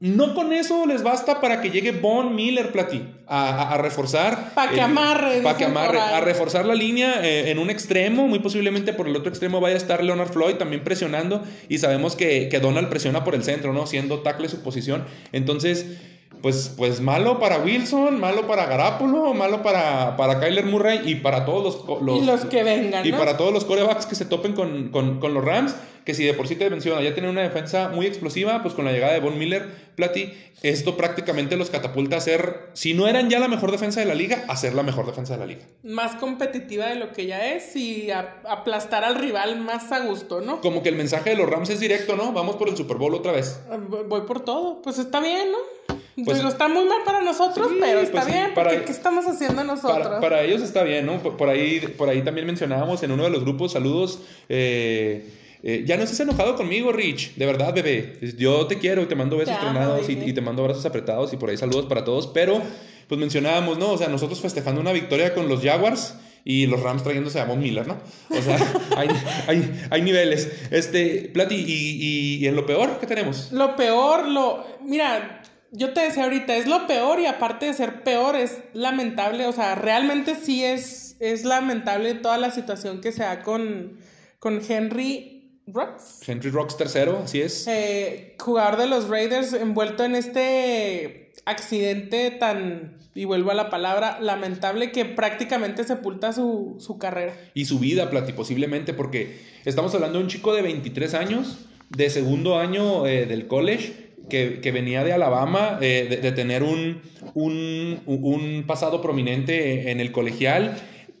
No con eso les basta para que llegue Von Miller Platí a, reforzar. Para que amarre. Para que amarre. A reforzar la línea eh, en un extremo. Muy posiblemente por el otro extremo vaya a estar Leonard Floyd también presionando. Y sabemos que, que Donald presiona por el centro, ¿no? Siendo tackle su posición. Entonces pues, pues malo para Wilson, malo para Garapolo, malo para, para Kyler Murray y para todos los, los, que vengan. Y para todos los corebacks que se topen con, con, los Rams, que si de por sí te menciona, ya tienen una defensa muy explosiva, pues con la llegada de Von Miller, Plati, esto prácticamente los catapulta a ser, si no eran ya la mejor defensa de la liga, a ser la mejor defensa de la liga. Más competitiva de lo que ya es y aplastar al rival más a gusto, ¿no? Como que el mensaje de los Rams es directo, ¿no? Vamos por el Super Bowl otra vez. Ah, voy por todo, pues está bien, ¿no? Pues, está muy mal para nosotros, pero está pues bien, porque ¿qué estamos haciendo nosotros? Para, ellos está bien, ¿no? Por, ahí, por ahí también mencionábamos en uno de los grupos, saludos, eh, eh, ya no estés enojado conmigo, Rich, de verdad, bebé. Yo te quiero y te mando besos tronados y, te mando abrazos apretados y por ahí saludos para todos, pero pues mencionábamos, ¿no? O sea, nosotros festejando una victoria con los Jaguars y los Rams trayéndose a Von Miller, ¿no? O sea, hay, hay, hay, niveles. Este, Plati, y, y, en lo peor, ¿qué tenemos? Lo peor, lo. Mira, yo te decía ahorita, es lo peor y aparte de ser peor, es lamentable, o sea, realmente sí es, es lamentable toda la situación que se da con, con Henry Rocks. Henry Rocks tercero, así es. Eh, jugador de los Raiders envuelto en este accidente tan, y vuelvo a la palabra, lamentable que prácticamente sepulta su, su carrera. Y su vida, Plati, posiblemente, porque estamos hablando de un chico de 23 años, de segundo año eh, del college que, venía de Alabama, eh, de, tener un, un, pasado prominente en el colegial.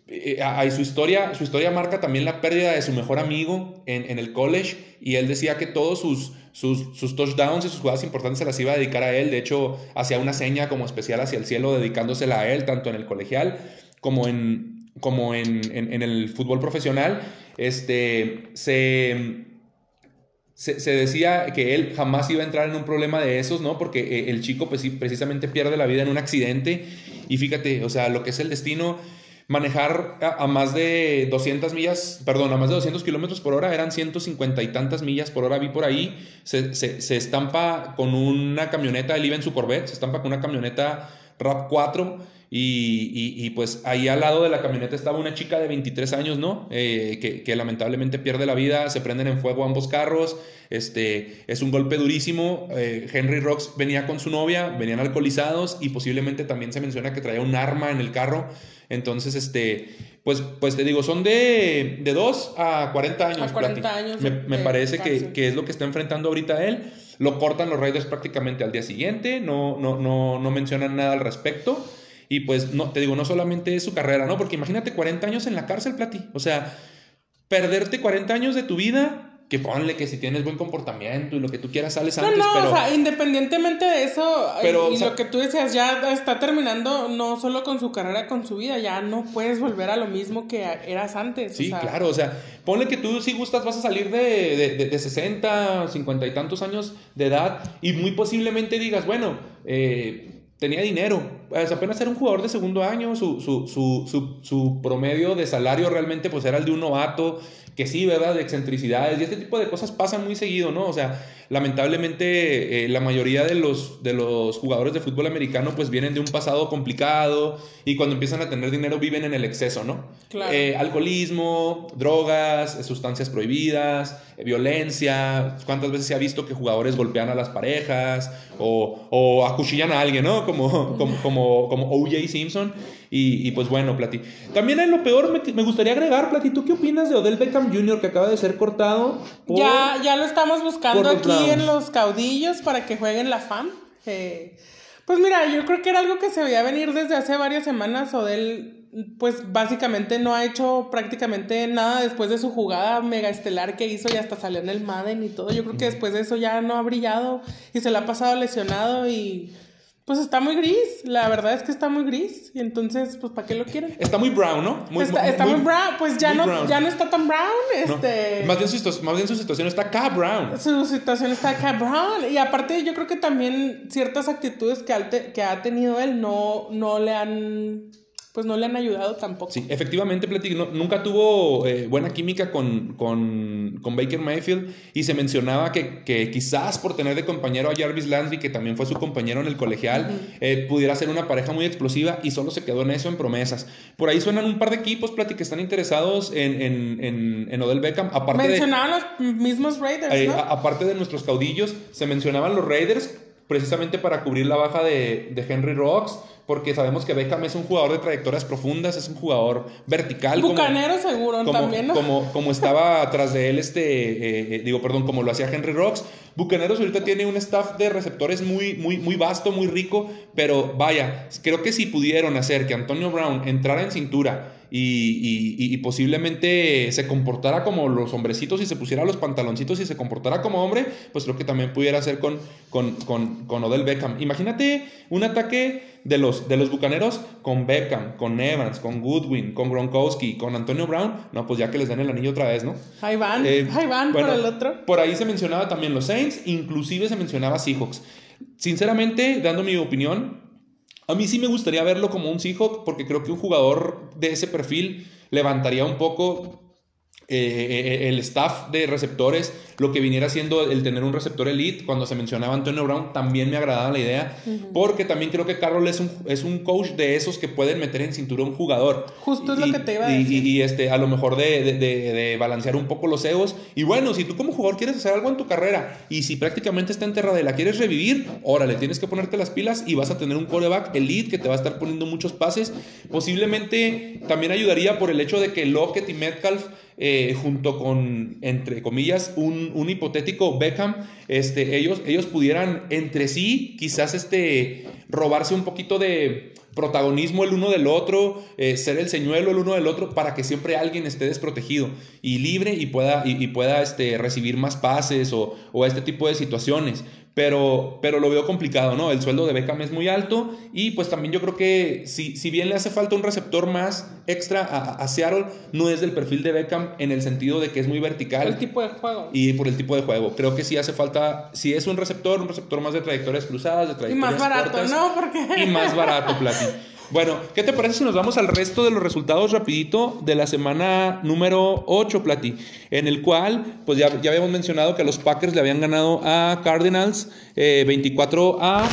Eh, su, historia, su historia marca también la pérdida de su mejor amigo en, el college y él decía que todos sus, sus, touchdowns y sus jugadas importantes se las iba a dedicar a él. De hecho, hacía una seña como especial hacia el cielo dedicándosela a él, tanto en el colegial como en, como en, en el fútbol profesional. Este, se se, decía que él jamás iba a entrar en un problema de esos, ¿no? Porque eh, el chico pues, precisamente pierde la vida en un accidente y fíjate, o sea, lo que es el destino, manejar a, más de 200 millas, perdón, a más de 200 kilómetros por hora, eran 150 y tantas millas por hora, vi por ahí, se, se, estampa con una camioneta, él iba en su Corvette, se estampa con una camioneta Rap 4. Y, pues ahí al lado de la camioneta estaba una chica de 23 años, ¿no? Eh, que, lamentablemente pierde la vida, se prenden en fuego ambos carros, este, es un golpe durísimo. Eh, Henry Rocks venía con su novia, venían alcoholizados y posiblemente también se menciona que traía un arma en el carro. Entonces, este, pues, pues te digo, son de, de 2 a 40 años. A 40 años. Me, parece que, que, es lo que está enfrentando ahorita él. Lo cortan los Raiders prácticamente al día siguiente, no, no, no, no mencionan nada al respecto. Y pues, no, te digo, no solamente es su carrera, ¿no? Porque imagínate 40 años en la cárcel, Plati. O sea, perderte 40 años de tu vida que ponle que si tienes buen comportamiento y lo que tú quieras sales antes, no, no, o sea, independientemente de eso, pero, y, lo que tú decías, ya está terminando no solo con su carrera, con su vida, ya no puedes volver a lo mismo que eras antes. Sí, claro, o sea, ponle que tú si gustas vas a salir de, de, de, 60, 50 y tantos años de edad y muy posiblemente digas, bueno, eh, tenía dinero. Pues apenas era un jugador de segundo año, su, su, su, su, promedio de salario realmente pues era el de un novato, que sí, ¿verdad? De excentricidades y este tipo de cosas pasan muy seguido, ¿no? O sea, lamentablemente eh, la mayoría de los, de los jugadores de fútbol americano pues vienen de un pasado complicado y cuando empiezan a tener dinero viven en el exceso, ¿no? Claro. Eh, alcoholismo, drogas, sustancias prohibidas, eh, violencia. ¿Cuántas veces se ha visto que jugadores golpean a las parejas o, o acuchillan a alguien, ¿no? Como, como, como, como O.J. Simpson. Y, pues bueno, Plati. También en lo peor me, gustaría agregar, Plati, ¿tú qué opinas de Odell Beckham Jr. que acaba de ser cortado? ya, ya lo estamos buscando aquí en los caudillos para que jueguen la FAM. pues mira, yo creo que era algo que se veía venir desde hace varias semanas. Odell pues básicamente no ha hecho prácticamente nada después de su jugada mega estelar que hizo y hasta salió en el Madden y todo. Yo creo que después de eso ya no ha brillado y se le ha pasado lesionado y pues está muy gris, la verdad es que está muy gris y entonces, pues ¿para qué lo quieren? Está muy brown, ¿no? está, muy, brown, pues ya no, ya no está tan brown, este... Más, bien su, más bien su situación está acá brown. Su situación está acá brown y aparte yo creo que también ciertas actitudes que, que ha tenido él no, no le han pues no le han ayudado tampoco. Sí, efectivamente, Pleti nunca tuvo eh, buena química con, con, con, Baker Mayfield y se mencionaba que, que, quizás por tener de compañero a Jarvis Landry, que también fue su compañero en el colegial, eh, pudiera ser una pareja muy explosiva y solo se quedó en eso, en promesas. Por ahí suenan un par de equipos, Pleti, que están interesados en, en, en, Odell Beckham. Aparte mencionaban los mismos Raiders, eh, aparte de nuestros caudillos, se mencionaban los Raiders precisamente para cubrir la baja de, de Henry Rocks porque sabemos que Beckham es un jugador de trayectorias profundas, es un jugador vertical. Bucanero seguro también, ¿no? Como, como estaba atrás de él, este, eh, eh, digo, perdón, como lo hacía Henry Rocks. Bucaneros ahorita tiene un staff de receptores muy, muy, muy vasto, muy rico, pero vaya, creo que si pudieron hacer que Antonio Brown entrara en cintura y, posiblemente se comportara como los hombrecitos y se pusiera los pantaloncitos y se comportara como hombre, pues creo que también pudiera hacer con, con, con, con Odell Beckham. Imagínate un ataque de los, de los Bucaneros con Beckham, con Evans, con Goodwin, con Gronkowski, con Antonio Brown, no, pues ya que les den el anillo otra vez, ¿no? Ahí van, eh, ahí van por el otro. Por ahí se mencionaba también los Saints, inclusive se mencionaba Seahawks. Sinceramente, dando mi opinión, a mí sí me gustaría verlo como un Seahawk porque creo que un jugador de ese perfil levantaría un poco eh, eh, el staff de receptores, lo que viniera siendo el tener un receptor elite, cuando se mencionaba Antonio Brown, también me agradaba la idea, porque también creo que Carroll es un, es un coach de esos que pueden meter en cintura un jugador. Justo es lo que te iba a decir. Y, este, a lo mejor de, de, de, balancear un poco los egos. Y bueno, si tú como jugador quieres hacer algo en tu carrera y si prácticamente está enterrada y la quieres revivir, órale, tienes que ponerte las pilas y vas a tener un coreback elite que te va a estar poniendo muchos pases. Posiblemente también ayudaría por el hecho de que Lockett y Metcalf eh, junto con, entre comillas, un, un, hipotético Beckham, este, ellos, ellos pudieran entre sí quizás este, robarse un poquito de protagonismo el uno del otro, eh, ser el señuelo el uno del otro, para que siempre alguien esté desprotegido y libre y pueda, y, pueda este, recibir más pases o, o este tipo de situaciones pero, pero lo veo complicado, ¿no? El sueldo de Beckham es muy alto y pues también yo creo que si, si bien le hace falta un receptor más extra a, Seattle, no es del perfil de Beckham en el sentido de que es muy vertical. El tipo de juego. Y por el tipo de juego. Creo que sí hace falta, si es un receptor, un receptor más de trayectorias cruzadas, de trayectorias Y más barato, ¿no? Porque... Y más barato. Bueno, ¿qué te parece si nos vamos al resto de los resultados rapidito de la semana número 8, Plati? En el cual, pues ya, ya habíamos mencionado que los Packers le habían ganado a Cardinals 24 eh, a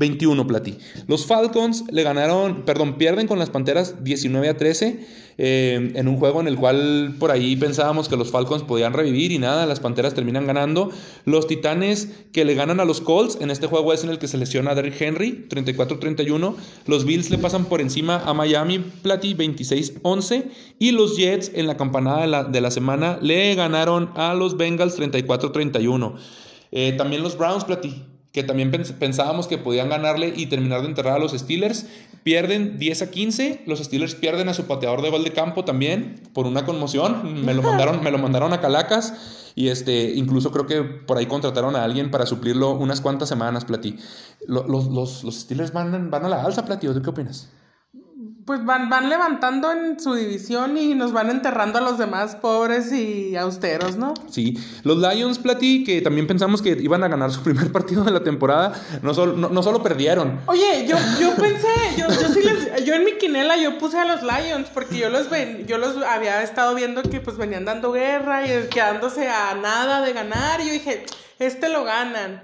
21, Platí. Los Falcons le ganaron, perdón, pierden con las Panteras 19 a 13 eh, en un juego en el cual por ahí pensábamos que los Falcons podían revivir y nada, las Panteras terminan ganando. Los Titanes que le ganan a los Colts, en este juego es en el que se lesiona a Derrick Henry, 34-31. Los Bills le pasan por encima a Miami, Platí 26-11. Y los Jets en la campanada de la, de la semana le ganaron a los Bengals 34-31. Eh, también los Browns, Platí, que también pensábamos que podían ganarle y terminar de enterrar a los Steelers. Pierden 10 a 15. Los Steelers pierden a su pateador de gol de campo también por una conmoción. Me lo mandaron, me lo mandaron a Calacas. Y este, incluso creo que por ahí contrataron a alguien para suplirlo unas cuantas semanas, Platí. Los, los, los Steelers van, van a la alza, Platí. ¿Tú qué opinas? Pues van, van levantando en su división y nos van enterrando a los demás pobres y austeros, ¿no? Sí, los Lions, Platí, que también pensamos que iban a ganar su primer partido de la temporada, no solo, no, solo perdieron. Oye, yo, yo pensé, yo, yo, sí les, yo en mi quinela yo puse a los Lions porque yo los, ven, yo los había estado viendo que pues venían dando guerra y quedándose a nada de ganar y yo dije, este lo ganan.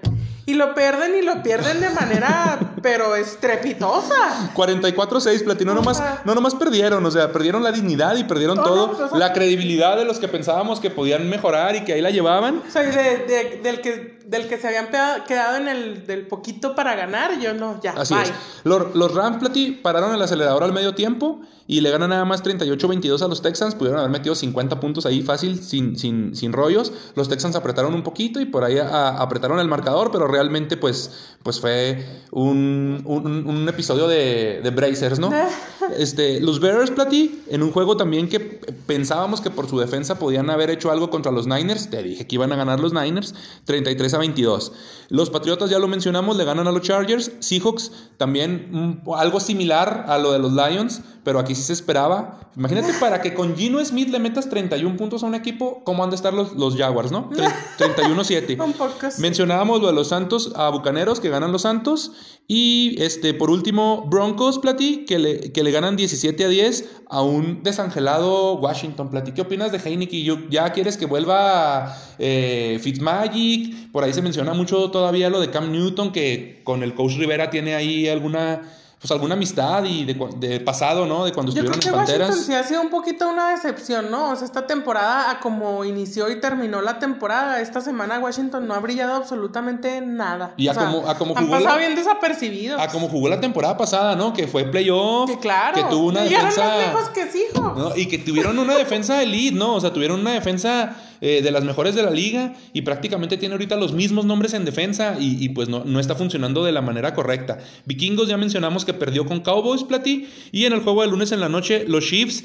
Y lo pierden y lo pierden de manera, pero estrepitosa. 44-6, Platino. No nomás, no nomás perdieron, o sea, perdieron la dignidad y perdieron todo. Pues, la credibilidad de los que pensábamos que podían mejorar y que ahí la llevaban. O sea, del, que, del que se habían quedado en el del poquito para ganar, yo no, ya. Así es. Los, los Rams, Plati, pararon el acelerador al medio tiempo y le ganan nada más 38-22 a los Texans. Pudieron haber metido 50 puntos ahí fácil, sin, sin, sin rollos. Los Texans apretaron un poquito y por ahí apretaron el marcador, pero realmente pues, pues fue un, un, episodio de, de Brazers, ¿no? este, los Bears, Platí, en un juego también que pensábamos que por su defensa podían haber hecho algo contra los Niners. Te dije que iban a ganar los Niners, 33 a 22. Los Patriotas, ya lo mencionamos, le ganan a los Chargers. Seahawks, también algo similar a lo de los Lions, pero aquí sí se esperaba. Imagínate para que con Gino Smith le metas 31 puntos a un equipo, ¿cómo han de estar los, los Jaguars, no? 31-7. Mencionábamos lo de los Santos a Bucaneros, que ganan los Santos. Y este, por último, Broncos, Platí, que le, que le ganan 17 a 10 a un desangelado Washington, Platí. ¿Qué opinas de Heineken? ¿Ya quieres que vuelva eh, Fitzmagic? Por ahí se menciona mucho todavía lo de Cam Newton, que con el coach Rivera tiene ahí alguna pues alguna amistad y de, pasado, ¿no? De cuando estuvieron en Panteras. Washington sí ha sido un poquito una decepción, ¿no? O sea, esta temporada, a como inició y terminó la temporada, esta semana Washington no ha brillado absolutamente nada. Y a, como, a como han pasado bien desapercibidos. A como jugó la temporada pasada, ¿no? Que fue playoff. Que claro. Que tuvo una defensa. Más lejos que hijo. ¿no? Y que tuvieron una defensa elite, ¿no? O sea, tuvieron una defensa eh, de las mejores de la liga y prácticamente tiene ahorita los mismos nombres en defensa y, pues no, no, está funcionando de la manera correcta. Vikingos ya mencionamos que perdió con Cowboys Platí y en el juego de lunes en la noche los Chiefs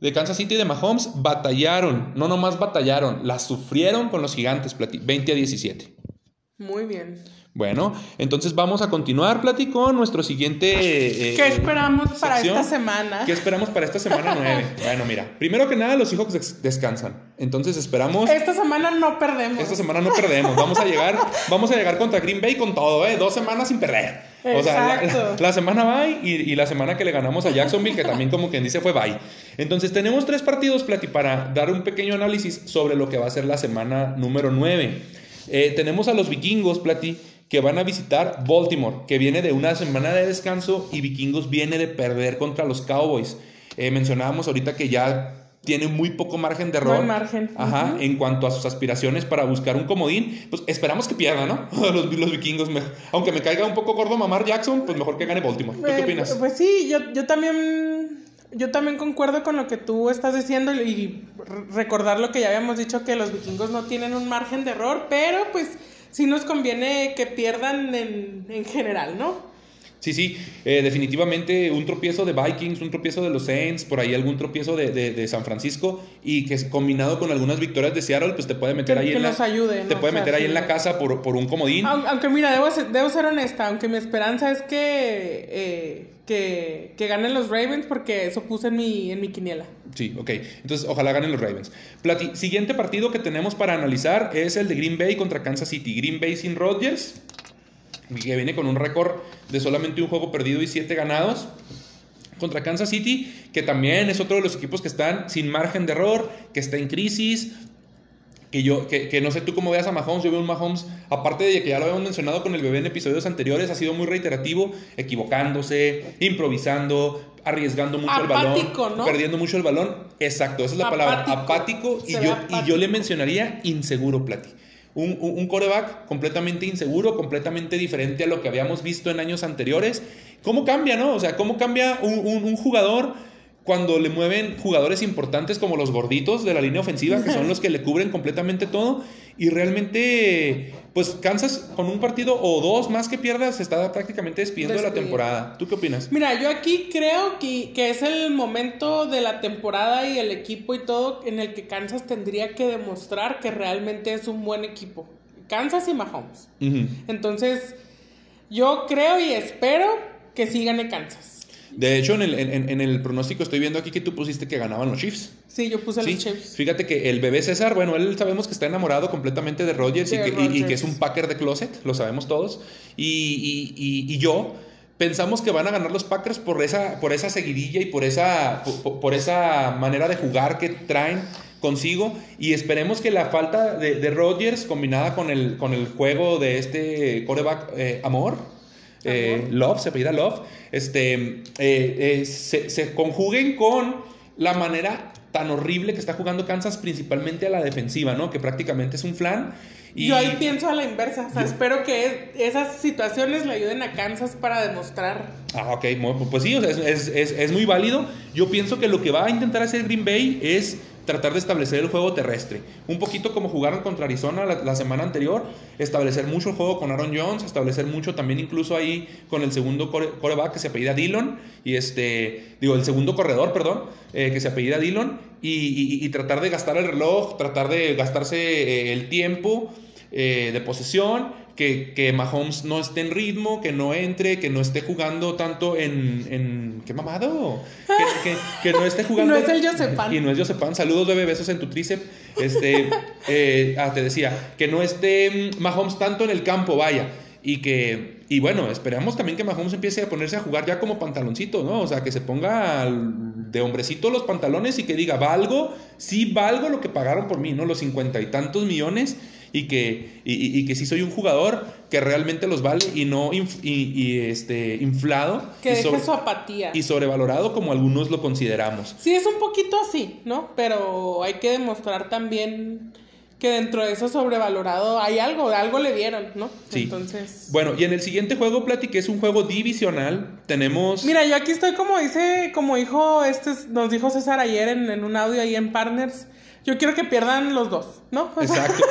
de Kansas City de Mahomes batallaron, no nomás batallaron, las sufrieron con los gigantes Platí, 20 a 17. Muy bien. Bueno, entonces vamos a continuar, Plati, con nuestro siguiente. Eh, ¿Qué esperamos para esta semana? ¿Qué esperamos para esta semana 9? bueno, mira, primero que nada, los hijos descansan. Entonces esperamos. Esta semana no perdemos. Esta semana no perdemos. Vamos a llegar, vamos a llegar contra Green Bay con todo, ¿eh? Dos semanas sin perder. O sea, la, semana bye y, la semana que le ganamos a Jacksonville, que también, como quien dice, fue bye. Entonces, tenemos tres partidos, Plati, para dar un pequeño análisis sobre lo que va a ser la semana número 9. Eh, tenemos a los vikingos, Plati que van a visitar Baltimore, que viene de una semana de descanso y Vikingos viene de perder contra los Cowboys. Eh, mencionábamos ahorita que ya tiene muy poco margen de error. margen. Ajá, en cuanto a sus aspiraciones para buscar un comodín. Pues esperamos que pierda, ¿no? los, los, vikingos. aunque me caiga un poco gordo mamar Jackson, pues mejor que gane Baltimore. ¿Tú qué eh, opinas? Pues sí, yo, yo también. Yo también concuerdo con lo que tú estás diciendo y recordar lo que ya habíamos dicho que los vikingos no tienen un margen de error, pero pues sí nos conviene que pierdan en, en general, ¿no? Sí, sí, eh, definitivamente un tropiezo de Vikings, un tropiezo de los Saints, por ahí algún tropiezo de, de, San Francisco y que combinado con algunas victorias de Seattle, pues te puede meter ahí en la, te puede meter ahí en la casa por, por un comodín. Aunque mira, debo ser, debo ser honesta, aunque mi esperanza es que, eh, que, ganen los Ravens porque eso puse en mi, en mi quiniela. Sí, ok. Entonces, ojalá ganen los Ravens. Siguiente partido que tenemos para analizar es el de Green Bay contra Kansas City. Green Bay sin Rodgers que viene con un récord de solamente un juego perdido y siete ganados. Contra Kansas City, que también es otro de los equipos que están sin margen de error, que está en crisis. Que yo, que, que, no sé tú cómo veas a Mahomes, yo veo un Mahomes, aparte de que ya lo habíamos mencionado con el bebé en episodios anteriores, ha sido muy reiterativo, equivocándose, improvisando, arriesgando mucho Apático, el balón, ¿no? perdiendo mucho el balón. Exacto, esa es la palabra, Apático. y yo, apático. y yo le mencionaría inseguro, Plati. Un, un, un coreback completamente inseguro, completamente diferente a lo que habíamos visto en años anteriores. ¿Cómo cambia, no? O sea, ¿cómo cambia un- un jugador cuando le mueven jugadores importantes como los gorditos de la línea ofensiva, que son los que le cubren completamente todo? Y realmente, pues Kansas con un partido o dos más que pierdas, se está prácticamente despidiendo de la temporada. ¿Tú qué opinas? Mira, yo aquí creo que, que es el momento de la temporada y el equipo y todo en el que Kansas tendría que demostrar que realmente es un buen equipo. Kansas y Mahomes. Entonces, yo creo y espero que sí gane Kansas. De hecho, en el, en- en el pronóstico estoy viendo aquí que tú pusiste que ganaban los Chiefs. Sí, yo puse Sí, los Chiefs. fíjate que el bebé César, bueno, él sabemos que está enamorado completamente de Rodgers, y, que, y- y Rodgers. que es un Packer de closet, lo sabemos todos. Y, y- y- y yo pensamos que van a ganar los Packers por esa, por esa seguidilla y por esa, por, por esa manera de jugar que traen consigo. Y esperemos que la falta de, de Rodgers combinada con el, con el juego de este coreback eh, Amor. Eh. Love, se apellida Love, este, eh, eh, se, se conjuguen con la manera tan horrible que está jugando Kansas, principalmente a la defensiva, ¿no? Que prácticamente es un flan. Y Yo ahí pienso a la inversa. O sea, Yo- espero que esas situaciones le ayuden a Kansas para demostrar. Ah, ok, pues sí, o sea, es, es- es- es muy válido. Yo pienso que lo que va a intentar hacer Green Bay es tratar de establecer el juego terrestre. Un poquito como jugaron contra Arizona la, semana anterior, establecer mucho el juego con Aaron Jones, establecer mucho también incluso ahí con el segundo core- coreback que se apellida Dillon, y este, digo, el segundo corredor, perdón, eh, que se apellida Dillon, y, y- y tratar de gastar el reloj, tratar de gastarse eh, el tiempo eh, de posesión, que, que Mahomes no esté en ritmo, que no entre, que no esté jugando tanto en... en ¡Qué mamado! Que, que- que no esté jugando... no es el Josepan. Y no es Josepan. Saludos, bebé, besos en tu tríceps. Este, eh, ah, te decía, que no esté mm, Mahomes tanto en el campo, vaya. Y que, y bueno, esperamos también que Mahomes empiece a ponerse a jugar ya como pantaloncito, ¿no? O sea, que se ponga de hombrecito los pantalones y que diga, valgo, sí valgo lo que pagaron por mí, ¿no? Los cincuenta y tantos millones y que, y, y- que sí soy un jugador que realmente los vale y no inf- y, y, este, inflado Que y, deje sobre- su apatía. y sobrevalorado como algunos lo consideramos. Sí, es un poquito así, ¿no? Pero hay que demostrar también que dentro de eso sobrevalorado hay algo, algo le dieron, ¿no? Sí. Entonces. Bueno, y en el siguiente juego, Plati, que es un juego divisional, tenemos... Mira, yo aquí estoy como dice, como dijo, este, nos dijo César ayer en, en un audio ahí en Partners. Yo quiero que pierdan los dos, ¿no? Exacto.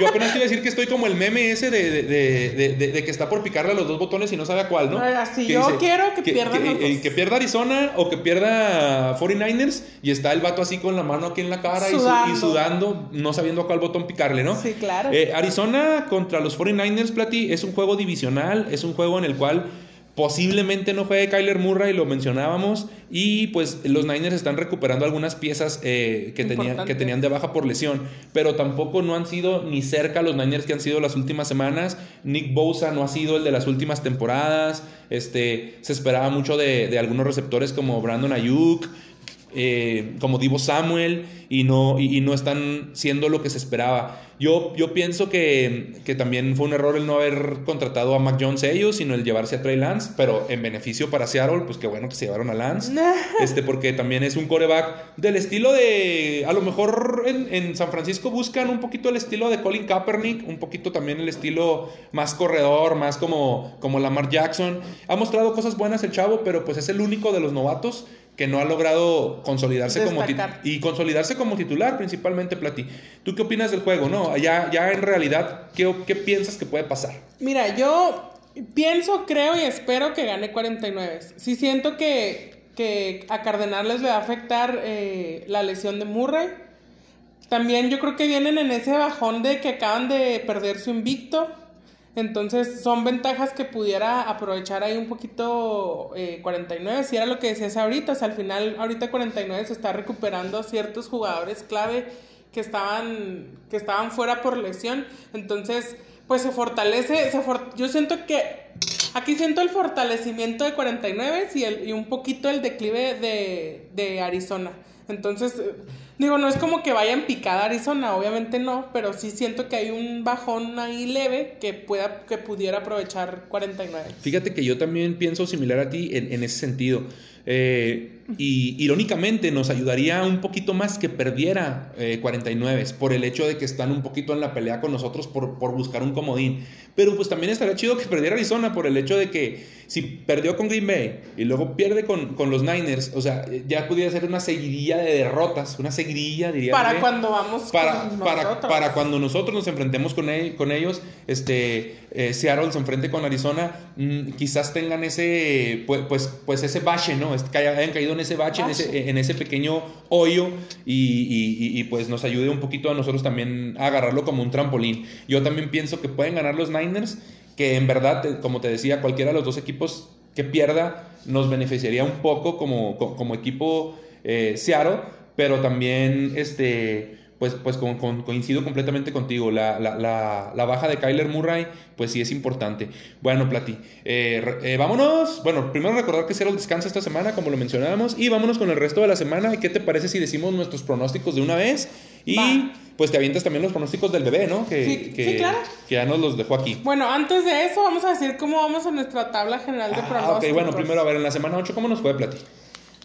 Yo, apenas a decir que estoy como el meme ese de, de- de- de- que está por picarle a los dos botones y no sabe a cuál, ¿no? Así, Que yo quiero que pierdan los eh, dos. que pierda Arizona o que pierda 49ers y está el vato así con la mano aquí en la cara y su- Sudando. Y, sudando, no sabiendo a cuál botón picarle, ¿no? Sí, claro. Eh, Arizona contra los 49ers, Plati, es un juego divisional, es un juego en el cual posiblemente no juegue Kyler Murray, lo mencionábamos, y pues los Niners están recuperando algunas piezas eh, que, tenían, que tenían de baja por lesión, pero tampoco no han sido ni cerca los Niners que han sido las últimas semanas. Nick Bosa no ha sido el de las últimas temporadas, este, se esperaba mucho de, de algunos receptores como Brandon Ayuk, eh, como Divo Samuel y no, y, y no están siendo lo que se esperaba. Yo, yo pienso que, que también fue un error el no haber contratado a Mac Jones ellos, sino el llevarse a Trey Lance, pero en beneficio para Seattle, pues qué bueno que se llevaron a Lance. Este, porque también es un coreback del estilo de. A lo mejor en, en San Francisco buscan un poquito el estilo de Colin Kaepernick, un poquito también el estilo más corredor, más como, como Lamar Jackson. Ha mostrado cosas buenas el chavo, pero pues es el único de los novatos que no ha logrado consolidarse como Destacar. y consolidarse como titular principalmente Plati. ¿Tú qué opinas del juego? No, ya, ya en realidad ¿qué, qué piensas que puede pasar? Mira, yo pienso, creo y espero que gane 49. Sí siento que, que a Cardenales le va a afectar eh, la lesión de Murray. También yo creo que vienen en ese bajón de que acaban de perder su invicto. Entonces son ventajas que pudiera aprovechar ahí un poquito eh, 49, si era lo que decías ahorita, o sea, al final ahorita 49 se está recuperando ciertos jugadores clave que estaban, que estaban fuera por lesión, entonces pues se fortalece, se for- yo siento que aquí siento el fortalecimiento de 49 y, el, y un poquito el declive de, de Arizona, entonces... Digo, no es como que vaya en picada Arizona, obviamente no, pero sí siento que hay un bajón ahí leve que, pueda, que pudiera aprovechar 49. Fíjate que yo también pienso similar a ti en, en ese sentido. Eh, y irónicamente nos ayudaría un poquito más que perdiera 49 eh, por el hecho de que están un poquito en la pelea con nosotros por, por, buscar un comodín. Pero pues también estaría chido que perdiera Arizona por el hecho de que si perdió con Green Bay y luego pierde con, con los Niners, o sea, ya pudiera ser una seguidilla de derrotas, una seguidilla, diría. Para cuando vamos para, para, para, cuando nosotros nos enfrentemos con, con ellos, este, eh, Seattle se enfrente con Arizona, mm, quizás tengan ese, pues, pues, pues ese bache, ¿no? Que hayan caído en ese bache, en ese, pequeño hoyo y, pues nos ayude un poquito a nosotros también a agarrarlo como un trampolín. Yo también pienso que pueden ganar los Niners, que en verdad, como te decía, cualquiera de los dos equipos que pierda nos beneficiaría un poco como, como, equipo eh, Seattle, pero también este pues, pues coincido completamente contigo. La, baja de Kyler Murray, pues sí es importante. Bueno, Plati, eh, eh, vámonos. Bueno, primero recordar que el descanso esta semana, como lo mencionábamos, y vámonos con el resto de la semana. ¿Qué te parece si decimos nuestros pronósticos de una vez? Y pues te avientas también los pronósticos del bebé, ¿no? Que, sí, que, claro. que, ya nos los dejó aquí. Bueno, antes de eso, vamos a decir cómo vamos a nuestra tabla general de pronósticos. Ah, ok, bueno, primero a ver, en la semana 8, ¿cómo nos fue, Plati?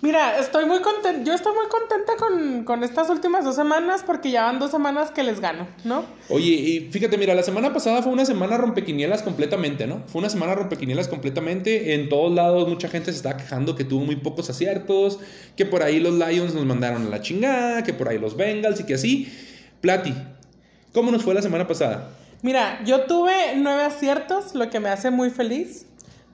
Mira, estoy muy contenta, yo estoy muy contenta con, estas últimas dos semanas porque ya van dos semanas que les gano, ¿no? Oye, y fíjate, mira, la semana pasada fue una semana rompequinielas completamente, ¿no? Fue una semana rompequinielas completamente. En todos lados mucha gente se está quejando que tuvo muy pocos aciertos, que por ahí los Lions nos mandaron a la chingada, que por ahí los Bengals y que así. Plati, ¿cómo nos fue la semana pasada? Mira, yo tuve nueve aciertos, lo que me hace muy feliz.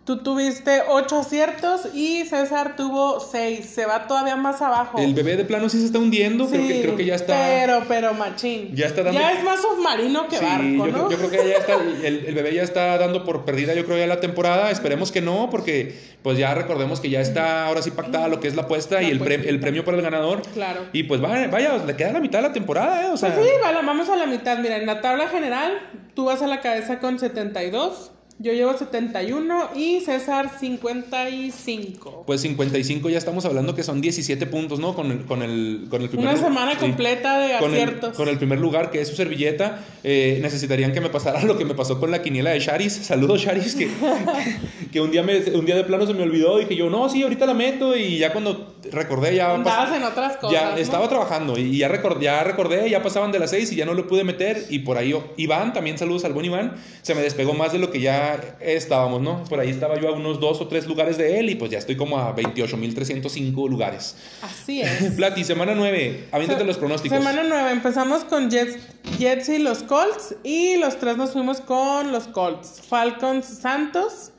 Tú tuviste ocho aciertos y César tuvo seis. Se va todavía más abajo. El bebé de plano sí se está hundiendo. creo, que, creo que ya está. Pero, pero, machín. Ya está dando. Ya es más submarino que barco, yo ¿no? Creo, yo creo que ya está. El, el, bebé ya está dando por perdida, yo creo, ya la temporada. Esperemos que no, porque pues ya recordemos que ya está ahora sí pactada lo que es la apuesta y el, el premio para el ganador. Claro. Y pues vaya, vaya, le queda la mitad de la temporada, ¿eh? O sea. Pues sí, vamos a la mitad. Mira, en la tabla general, tú vas a la cabeza con 72. Yo llevo 71 y César 55. Pues 55 ya estamos hablando que son 17 puntos, ¿no? Con el, con el, con el primer Una semana completa de aciertos. con el primer lugar, que es su servilleta. Eh, necesitarían que me pasara lo que me pasó con la quiniela de Charis. Saludos, Charis, que, que un, día me, un día de plano se me olvidó. Y Dije yo, no, sí, ahorita la meto. Y ya cuando recordé, ya. En otras cosas. Ya estaba trabajando y ya, recordé, ya recordé, ya pasaban de las 6 y ya no lo pude meter. Y por ahí, Iván, también saludos al buen Iván, se me despegó más de lo que ya estábamos, ¿no? Por ahí estaba yo a unos dos o tres lugares de él y pues ya estoy como a 28.305 lugares. Así es. Plati, semana 9, aviéntate los pronósticos. Semana 9, empezamos con Jets, Jets y los Colts y los tres nos fuimos con los Colts. Falcons, Santos.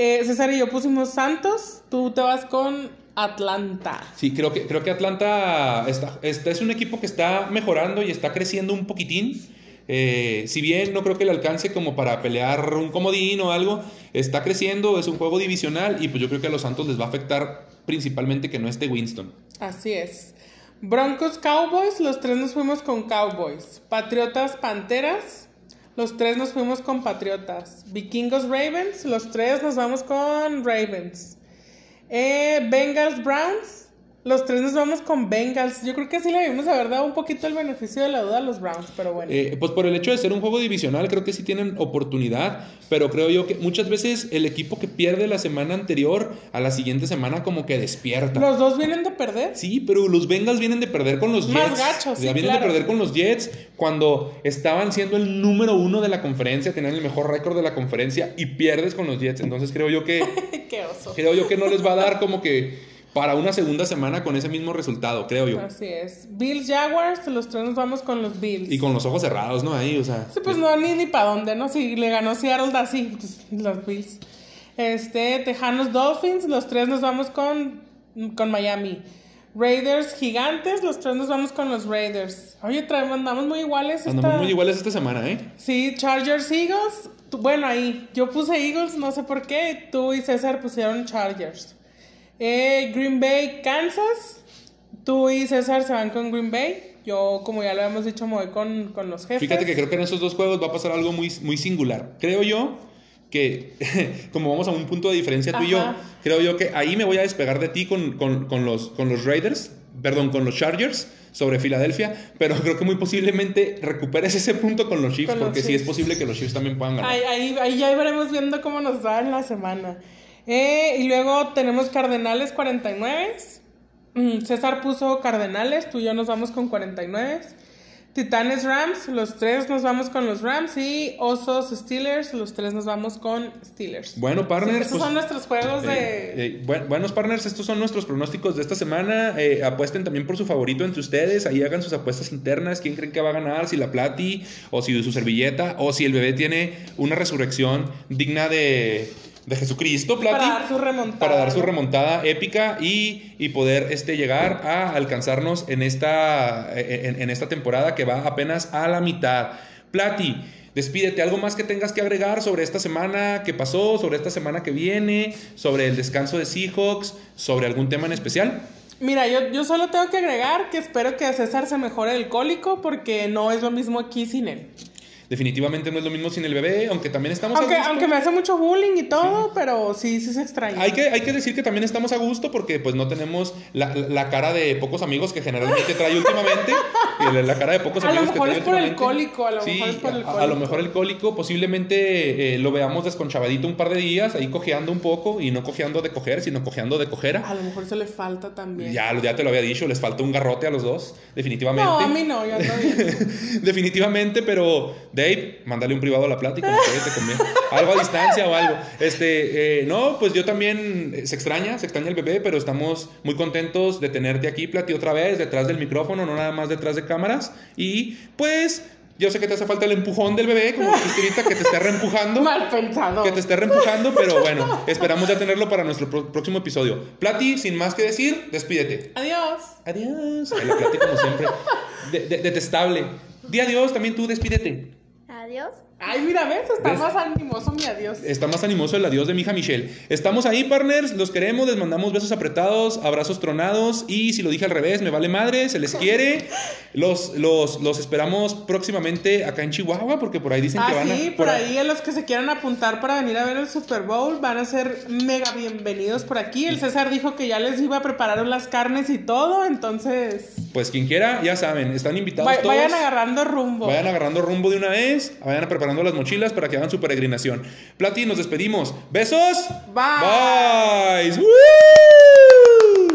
Eh, César y yo pusimos Santos, tú te vas con Atlanta. Sí, creo que, creo que Atlanta está, este es un equipo que está mejorando y está creciendo un poquitín. Eh, si bien no creo que le alcance como para pelear un comodín o algo, está creciendo, es un juego divisional y pues yo creo que a los Santos les va a afectar principalmente que no esté Winston. Así es. Broncos Cowboys, los tres nos fuimos con Cowboys. Patriotas Panteras, los tres nos fuimos con Patriotas. Vikingos Ravens, los tres nos vamos con Ravens. Eh, Bengals Browns, los tres nos vamos con Bengals. Yo creo que sí le debimos haber dado un poquito el beneficio de la duda a los Browns, pero bueno. Eh, pues por el hecho de ser un juego divisional, creo que sí tienen oportunidad, pero creo yo que muchas veces el equipo que pierde la semana anterior a la siguiente semana como que despierta. ¿Los dos vienen de perder? Sí, pero los Bengals vienen de perder con los Jets. Más gachos, sí, Vienen de perder con los Jets cuando estaban siendo el número uno de la conferencia, tenían el mejor récord de la conferencia y pierdes con los Jets. Entonces creo yo que... Qué oso. Creo yo que no les va a dar como que para una segunda semana con ese mismo resultado, creo yo. Así es. Bills Jaguars, los tres nos vamos con los Bills. Y con los ojos cerrados, ¿no? Ahí, o sea. Sí, pues no, ni, ni para dónde, ¿no? Si le ganó Seattle, así, pues, los Bills. Este, Tejanos Dolphins, los tres nos vamos con, con Miami. Raiders Gigantes, los tres nos vamos con los Raiders. Oye, andamos muy iguales. Esta... Andamos muy iguales esta semana, ¿eh? Sí, Chargers Eagles. Bueno, ahí, yo puse Eagles, no sé por qué. Tú y César pusieron Chargers. Eh, Green Bay, Kansas. Tú y César se van con Green Bay. Yo, como ya lo habíamos dicho, me voy con, los jefes. Fíjate que creo que en esos dos juegos va a pasar algo muy, muy singular. Creo yo que, como vamos a un punto de diferencia tú y yo, creo yo que ahí me voy a despegar de ti con, los, con los Raiders perdón, con los Chargers sobre Filadelfia, pero creo que muy posiblemente recuperes ese punto con los Chiefs, Con los porque sí es Chiefs. posible que los Chiefs también puedan ganar. Ahí, ahí, ahí ya veremos viendo cómo nos va en la semana. Eh, y luego tenemos Cardenales 49. Mm, César puso Cardenales, tú y yo nos vamos con 49. Titanes Rams, los tres nos vamos con los Rams. Y Osos Steelers, los tres nos vamos con Steelers. Bueno, partners, Esos pues, son nuestros juegos de... Eh, eh, buen- buenos partners, estos son nuestros pronósticos de esta semana. Eh, apuesten también por su favorito entre ustedes. Ahí hagan sus apuestas internas. ¿Quién creen que va a ganar? Si la Plati o si su servilleta o si el bebé tiene una resurrección digna de, de Jesucristo, Plati. Para dar su remontada. Para dar su remontada épica y, y poder este, llegar a alcanzarnos en esta, en, en esta temporada que va apenas a la mitad. Plati, despídete. ¿Algo más que tengas que agregar sobre esta semana que pasó, sobre esta semana que viene, sobre el descanso de Seahawks, sobre algún tema en especial? Mira, yo, yo solo tengo que agregar que espero que a César se mejore el cólico porque no es lo mismo aquí sin él. Definitivamente no es lo mismo sin el bebé, aunque también estamos Aunque, a gusto. aunque me hace mucho bullying y todo, pero sí, sí se extraña. Hay que, hay que decir que también estamos a gusto porque pues no tenemos la, la cara de pocos amigos que generalmente trae últimamente. y la, la cara de pocos A lo amigos mejor que es por el cólico, a lo mejor es por el a- A, lo cólico. mejor el cólico posiblemente eh, lo veamos desconchavadito un par de días, ahí cojeando un poco y no cojeando de coger, sino cojeando de cojera. A lo mejor se le falta también. Ya, ya te lo había dicho, les falta un garrote a los dos, definitivamente. no, a mí no, ando bien. Definitivamente, pero Dave, mándale un privado a la plática, no sé, te conviene. algo a distancia o algo. Este, eh, no, pues yo también eh, se extraña, se extraña el bebé, pero estamos muy contentos de tenerte aquí, Plati, otra vez, detrás del micrófono, no nada más detrás de cámaras. Y pues, yo sé que te hace falta el empujón del bebé, como que te esté reempujando. Mal pensado. Que te esté reempujando, pero bueno, esperamos ya tenerlo para nuestro próximo episodio. Plati, sin más que decir, despídete. Adiós. Adiós. Ay, la Plati, como siempre, de- de- detestable. Di adiós, también tú despídete. Adiós. Ay, mira, ves, está ¿Ves? más animoso mi adiós. Está más animoso el adiós de mi hija Michelle. Estamos ahí, partners. Los queremos. Les mandamos besos apretados, abrazos tronados. Y si lo dije al revés, me vale madre. Se les quiere. Los, los, los esperamos próximamente acá en Chihuahua, porque por ahí dicen Ah, que van a. sí, por ahí a los que se quieran apuntar para venir a ver el Super Bowl van a ser mega bienvenidos por aquí. El César dijo que ya les iba a preparar las carnes y todo, entonces Pues quien quiera, ya saben, están invitados va- todos. vayan agarrando rumbo. Vayan agarrando rumbo de una vez, vayan preparando las mochilas para que hagan su peregrinación. Plati, nos despedimos. ¡Besos! Bye. Bye. ¡Woo!